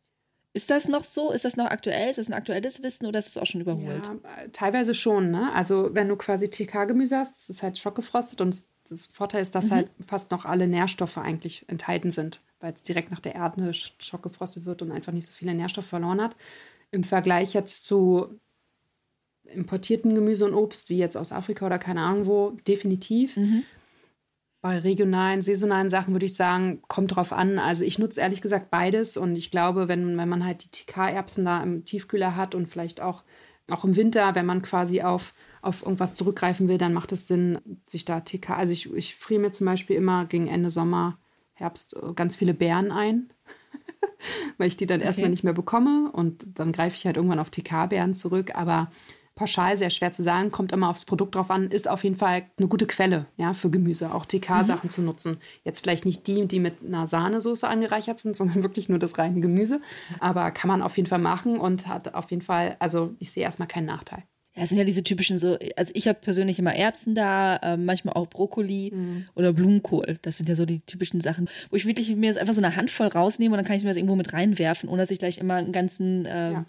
Speaker 2: Ist das noch so? Ist das noch aktuell? Ist das ein aktuelles Wissen oder ist das auch schon überholt? Ja,
Speaker 1: teilweise schon. Ne? Also wenn du quasi TK-Gemüse hast, das ist halt schockgefrostet und das Vorteil ist, dass mhm. halt fast noch alle Nährstoffe eigentlich enthalten sind, weil es direkt nach der Erde schockgefrostet wird und einfach nicht so viele Nährstoffe verloren hat. Im Vergleich jetzt zu importierten Gemüse und Obst, wie jetzt aus Afrika oder keine Ahnung wo, definitiv. Mhm. Bei regionalen, saisonalen Sachen würde ich sagen, kommt drauf an. Also ich nutze ehrlich gesagt beides und ich glaube, wenn, wenn man halt die TK-Erbsen da im Tiefkühler hat und vielleicht auch, auch im Winter, wenn man quasi auf, auf irgendwas zurückgreifen will, dann macht es Sinn, sich da TK. Also ich, ich friere mir zum Beispiel immer gegen Ende Sommer, Herbst äh, ganz viele Beeren ein, weil ich die dann okay. erstmal nicht mehr bekomme und dann greife ich halt irgendwann auf TK-Beeren zurück. Aber pauschal sehr schwer zu sagen, kommt immer aufs Produkt drauf an, ist auf jeden Fall eine gute Quelle ja, für Gemüse, auch TK-Sachen mhm. zu nutzen. Jetzt vielleicht nicht die, die mit einer Sahnesoße angereichert sind, sondern wirklich nur das reine Gemüse. Aber kann man auf jeden Fall machen und hat auf jeden Fall, also ich sehe erstmal keinen Nachteil.
Speaker 2: Ja, es sind ja diese typischen so, also ich habe persönlich immer Erbsen da, äh, manchmal auch Brokkoli mhm. oder Blumenkohl. Das sind ja so die typischen Sachen, wo ich wirklich mir jetzt einfach so eine Handvoll rausnehme und dann kann ich mir das irgendwo mit reinwerfen, ohne dass ich gleich immer einen ganzen äh, ja,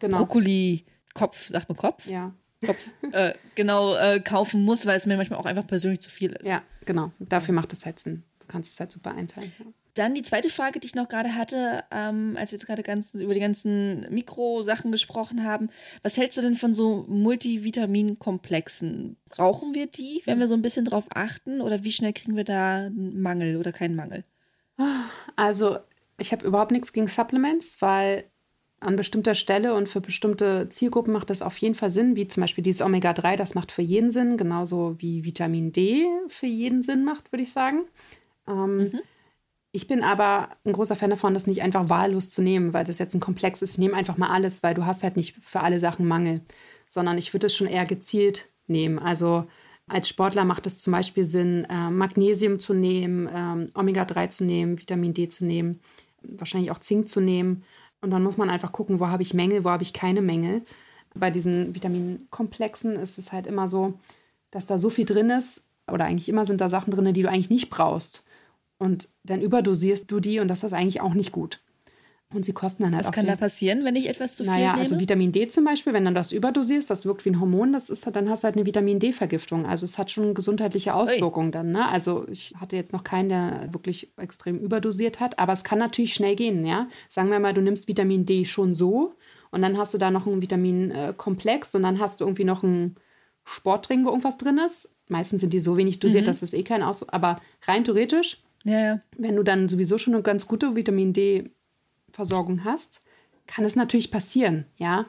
Speaker 2: genau. Brokkoli Kopf, sagt man Kopf?
Speaker 1: Ja.
Speaker 2: Kopf, äh, genau, äh, kaufen muss, weil es mir manchmal auch einfach persönlich zu viel ist.
Speaker 1: Ja, genau. Dafür macht es halt Sinn. Du kannst es halt super einteilen. Ja.
Speaker 2: Dann die zweite Frage, die ich noch gerade hatte, ähm, als wir jetzt gerade ganz, über die ganzen Mikrosachen gesprochen haben. Was hältst du denn von so Multivitaminkomplexen? Brauchen wir die, wenn wir so ein bisschen drauf achten? Oder wie schnell kriegen wir da einen Mangel oder keinen Mangel?
Speaker 1: Also, ich habe überhaupt nichts gegen Supplements, weil an bestimmter Stelle und für bestimmte Zielgruppen macht das auf jeden Fall Sinn, wie zum Beispiel dieses Omega-3, das macht für jeden Sinn, genauso wie Vitamin D für jeden Sinn macht, würde ich sagen. Ähm, mhm. Ich bin aber ein großer Fan davon, das nicht einfach wahllos zu nehmen, weil das jetzt ein Komplex ist. Ich nehme einfach mal alles, weil du hast halt nicht für alle Sachen Mangel, sondern ich würde es schon eher gezielt nehmen. Also als Sportler macht es zum Beispiel Sinn, äh, Magnesium zu nehmen, ähm, Omega-3 zu nehmen, Vitamin D zu nehmen, wahrscheinlich auch Zink zu nehmen und dann muss man einfach gucken, wo habe ich Mängel, wo habe ich keine Mängel. Bei diesen Vitaminkomplexen ist es halt immer so, dass da so viel drin ist, oder eigentlich immer sind da Sachen drin, die du eigentlich nicht brauchst. Und dann überdosierst du die und das ist eigentlich auch nicht gut. Und sie kosten dann halt
Speaker 2: Was
Speaker 1: auch.
Speaker 2: Was kann da passieren, wenn ich etwas zu viel
Speaker 1: naja,
Speaker 2: nehme?
Speaker 1: Naja, also Vitamin D zum Beispiel, wenn du das überdosierst, das wirkt wie ein Hormon, das ist, dann hast du halt eine Vitamin D-Vergiftung. Also es hat schon gesundheitliche Auswirkungen Ui. dann. Ne? Also ich hatte jetzt noch keinen, der wirklich extrem überdosiert hat, aber es kann natürlich schnell gehen. Ja? Sagen wir mal, du nimmst Vitamin D schon so und dann hast du da noch einen Vitaminkomplex und dann hast du irgendwie noch einen Sportring, wo irgendwas drin ist. Meistens sind die so wenig dosiert, mhm. dass es eh kein Aus... Aber rein theoretisch,
Speaker 2: ja, ja.
Speaker 1: wenn du dann sowieso schon eine ganz gute Vitamin D Versorgung hast, kann es natürlich passieren, ja.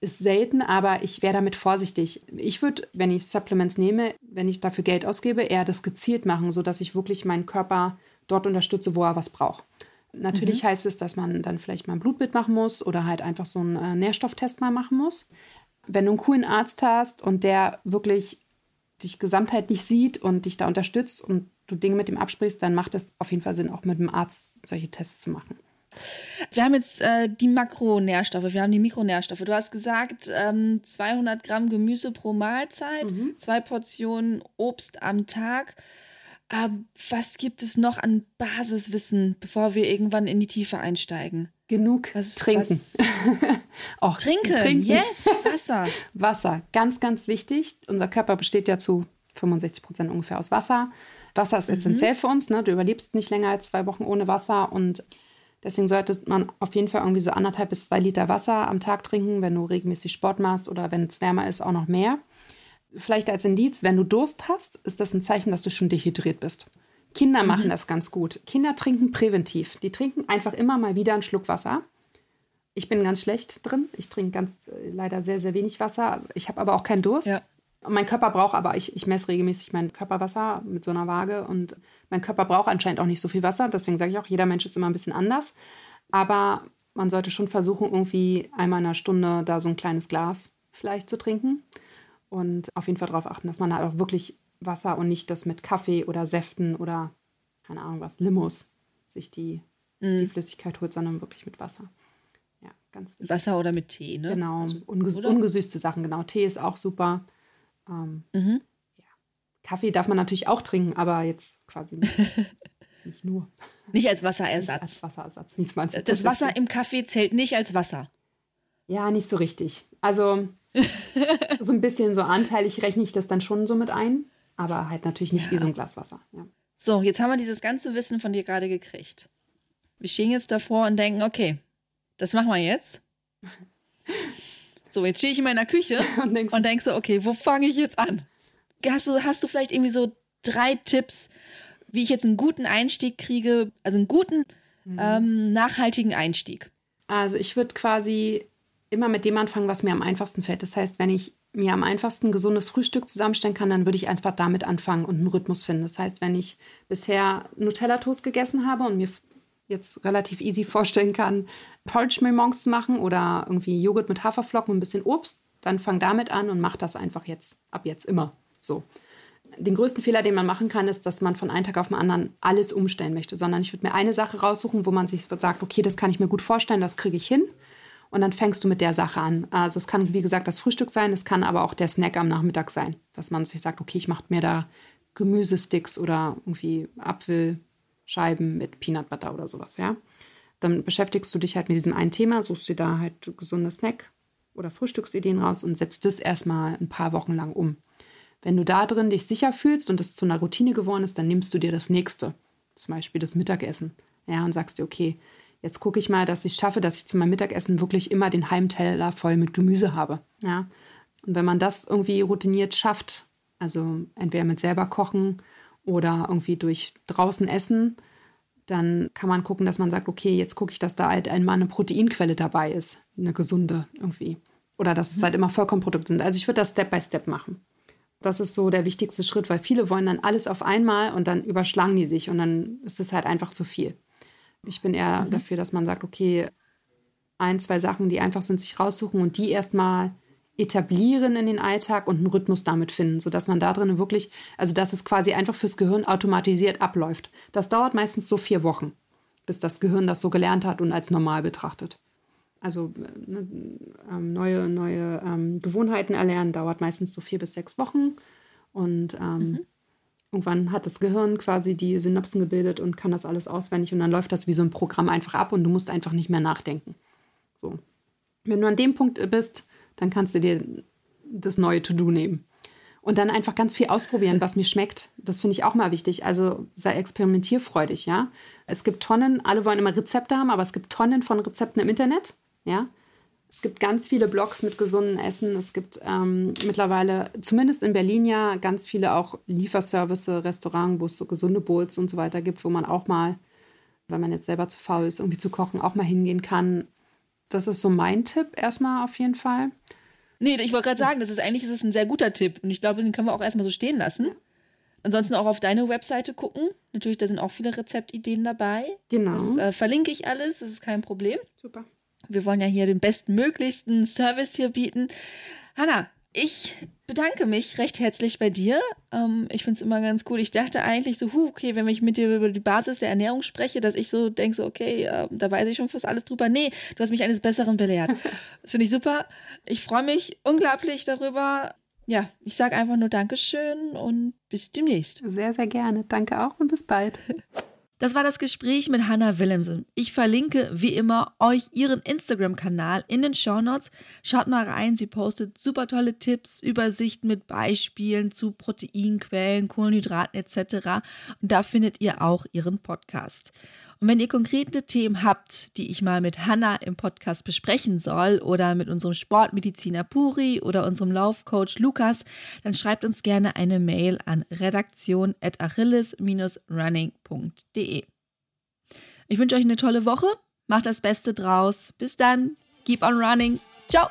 Speaker 1: Ist selten, aber ich wäre damit vorsichtig. Ich würde, wenn ich Supplements nehme, wenn ich dafür Geld ausgebe, eher das gezielt machen, sodass ich wirklich meinen Körper dort unterstütze, wo er was braucht. Natürlich mhm. heißt es, dass man dann vielleicht mal ein Blutbild machen muss oder halt einfach so einen äh, Nährstofftest mal machen muss. wenn du einen coolen Arzt hast und der wirklich dich gesamtheitlich sieht und dich da unterstützt und du Dinge mit ihm absprichst, dann macht es auf jeden Fall Sinn, auch mit dem Arzt solche Tests zu machen.
Speaker 2: Wir haben jetzt äh, die Makronährstoffe, wir haben die Mikronährstoffe. Du hast gesagt, ähm, 200 Gramm Gemüse pro Mahlzeit, mhm. zwei Portionen Obst am Tag. Ähm, was gibt es noch an Basiswissen, bevor wir irgendwann in die Tiefe einsteigen?
Speaker 1: Genug was, trinken. Was?
Speaker 2: Auch trinken. trinken. Yes, Wasser.
Speaker 1: Wasser, ganz, ganz wichtig. Unser Körper besteht ja zu 65 Prozent ungefähr aus Wasser. Wasser ist mhm. essentiell für uns. Ne? Du überlebst nicht länger als zwei Wochen ohne Wasser und deswegen sollte man auf jeden Fall irgendwie so anderthalb bis zwei Liter Wasser am Tag trinken, wenn du regelmäßig Sport machst oder wenn es wärmer ist, auch noch mehr. Vielleicht als Indiz, wenn du Durst hast, ist das ein Zeichen, dass du schon dehydriert bist. Kinder mhm. machen das ganz gut. Kinder trinken präventiv. Die trinken einfach immer mal wieder einen Schluck Wasser. Ich bin ganz schlecht drin. Ich trinke ganz äh, leider sehr, sehr wenig Wasser. Ich habe aber auch keinen Durst. Ja. Mein Körper braucht aber, ich, ich messe regelmäßig mein Körperwasser mit so einer Waage und mein Körper braucht anscheinend auch nicht so viel Wasser. Deswegen sage ich auch, jeder Mensch ist immer ein bisschen anders. Aber man sollte schon versuchen, irgendwie einmal in einer Stunde da so ein kleines Glas vielleicht zu trinken. Und auf jeden Fall darauf achten, dass man halt auch wirklich Wasser und nicht das mit Kaffee oder Säften oder keine Ahnung was, Limos sich die, mm. die Flüssigkeit holt, sondern wirklich mit Wasser.
Speaker 2: Ja, ganz wichtig. Wasser oder mit Tee, ne?
Speaker 1: Genau, also, unges oder? ungesüßte Sachen, genau. Tee ist auch super. Ähm, mhm. ja. Kaffee darf man natürlich auch trinken, aber jetzt quasi nicht, nicht nur.
Speaker 2: Nicht als Wasserersatz.
Speaker 1: Nicht als Wasserersatz, wie es manche
Speaker 2: Das Wasser im Kaffee zählt nicht als Wasser.
Speaker 1: Ja, nicht so richtig. Also so ein bisschen so anteilig rechne ich das dann schon so mit ein, aber halt natürlich nicht ja. wie so ein Glas Wasser. Ja.
Speaker 2: So, jetzt haben wir dieses ganze Wissen von dir gerade gekriegt. Wir stehen jetzt davor und denken, okay, das machen wir jetzt. So, jetzt stehe ich in meiner Küche und, denkst, und denk so, okay, wo fange ich jetzt an? Hast du, hast du vielleicht irgendwie so drei Tipps, wie ich jetzt einen guten Einstieg kriege, also einen guten, mhm. ähm, nachhaltigen Einstieg?
Speaker 1: Also ich würde quasi immer mit dem anfangen, was mir am einfachsten fällt. Das heißt, wenn ich mir am einfachsten gesundes Frühstück zusammenstellen kann, dann würde ich einfach damit anfangen und einen Rhythmus finden. Das heißt, wenn ich bisher Nutella-Toast gegessen habe und mir jetzt relativ easy vorstellen kann, Porridge mir morgens zu machen oder irgendwie Joghurt mit Haferflocken und ein bisschen Obst, dann fang damit an und mach das einfach jetzt, ab jetzt immer so. Den größten Fehler, den man machen kann, ist, dass man von einem Tag auf den anderen alles umstellen möchte, sondern ich würde mir eine Sache raussuchen, wo man sich sagt, okay, das kann ich mir gut vorstellen, das kriege ich hin und dann fängst du mit der Sache an. Also es kann, wie gesagt, das Frühstück sein, es kann aber auch der Snack am Nachmittag sein, dass man sich sagt, okay, ich mache mir da Gemüsesticks oder irgendwie Apfelscheiben mit Peanut Butter oder sowas, ja. Dann beschäftigst du dich halt mit diesem einen Thema, suchst dir da halt gesunde Snack- oder Frühstücksideen raus und setzt das erstmal ein paar Wochen lang um. Wenn du da drin dich sicher fühlst und es zu einer Routine geworden ist, dann nimmst du dir das nächste, zum Beispiel das Mittagessen, ja, und sagst dir, okay, Jetzt gucke ich mal, dass ich schaffe, dass ich zu meinem Mittagessen wirklich immer den Heimteller voll mit Gemüse habe. Ja? Und wenn man das irgendwie routiniert schafft, also entweder mit selber kochen oder irgendwie durch draußen essen, dann kann man gucken, dass man sagt, okay, jetzt gucke ich, dass da halt einmal eine Proteinquelle dabei ist, eine gesunde irgendwie. Oder dass es halt immer Vollkornprodukte sind. Also ich würde das Step by Step machen. Das ist so der wichtigste Schritt, weil viele wollen dann alles auf einmal und dann überschlagen die sich und dann ist es halt einfach zu viel. Ich bin eher mhm. dafür, dass man sagt, okay, ein, zwei Sachen, die einfach sind, sich raussuchen und die erstmal etablieren in den Alltag und einen Rhythmus damit finden, sodass man da drin wirklich, also dass es quasi einfach fürs Gehirn automatisiert abläuft. Das dauert meistens so vier Wochen, bis das Gehirn das so gelernt hat und als normal betrachtet. Also ne, ähm, neue, neue ähm, Gewohnheiten erlernen dauert meistens so vier bis sechs Wochen. Und ähm, mhm. Irgendwann hat das Gehirn quasi die Synapsen gebildet und kann das alles auswendig und dann läuft das wie so ein Programm einfach ab und du musst einfach nicht mehr nachdenken. So. Wenn du an dem Punkt bist, dann kannst du dir das neue To-Do nehmen. Und dann einfach ganz viel ausprobieren, was mir schmeckt. Das finde ich auch mal wichtig. Also sei experimentierfreudig, ja. Es gibt Tonnen, alle wollen immer Rezepte haben, aber es gibt Tonnen von Rezepten im Internet, ja. Es gibt ganz viele Blogs mit gesunden Essen. Es gibt ähm, mittlerweile, zumindest in Berlin ja, ganz viele auch Lieferservice, Restaurants, wo es so gesunde Bowls und so weiter gibt, wo man auch mal, wenn man jetzt selber zu faul ist, irgendwie zu kochen, auch mal hingehen kann. Das ist so mein Tipp erstmal auf jeden Fall.
Speaker 2: Nee, ich wollte gerade sagen, das ist eigentlich das ist ein sehr guter Tipp und ich glaube, den können wir auch erstmal so stehen lassen. Ansonsten auch auf deine Webseite gucken. Natürlich, da sind auch viele Rezeptideen dabei.
Speaker 1: Genau.
Speaker 2: Das äh, verlinke ich alles, das ist kein Problem.
Speaker 1: Super.
Speaker 2: Wir wollen ja hier den bestmöglichsten Service hier bieten. Hanna, ich bedanke mich recht herzlich bei dir. Ähm, ich finde es immer ganz cool. Ich dachte eigentlich so, huh, okay, wenn ich mit dir über die Basis der Ernährung spreche, dass ich so denke, so, okay, äh, da weiß ich schon fast alles drüber. Nee, du hast mich eines Besseren belehrt. Das finde ich super. Ich freue mich unglaublich darüber. Ja, ich sage einfach nur Dankeschön und bis demnächst.
Speaker 1: Sehr, sehr gerne. Danke auch und bis bald.
Speaker 2: Das war das Gespräch mit Hannah Willemsen. Ich verlinke wie immer euch ihren Instagram-Kanal in den Show Notes. Schaut mal rein, sie postet super tolle Tipps, Übersichten mit Beispielen zu Proteinquellen, Kohlenhydraten etc. Und da findet ihr auch ihren Podcast. Und wenn ihr konkrete Themen habt, die ich mal mit Hanna im Podcast besprechen soll oder mit unserem Sportmediziner Puri oder unserem Laufcoach Lukas, dann schreibt uns gerne eine Mail an redaktion.achilles-running.de. Ich wünsche euch eine tolle Woche, macht das Beste draus. Bis dann, keep on running. Ciao!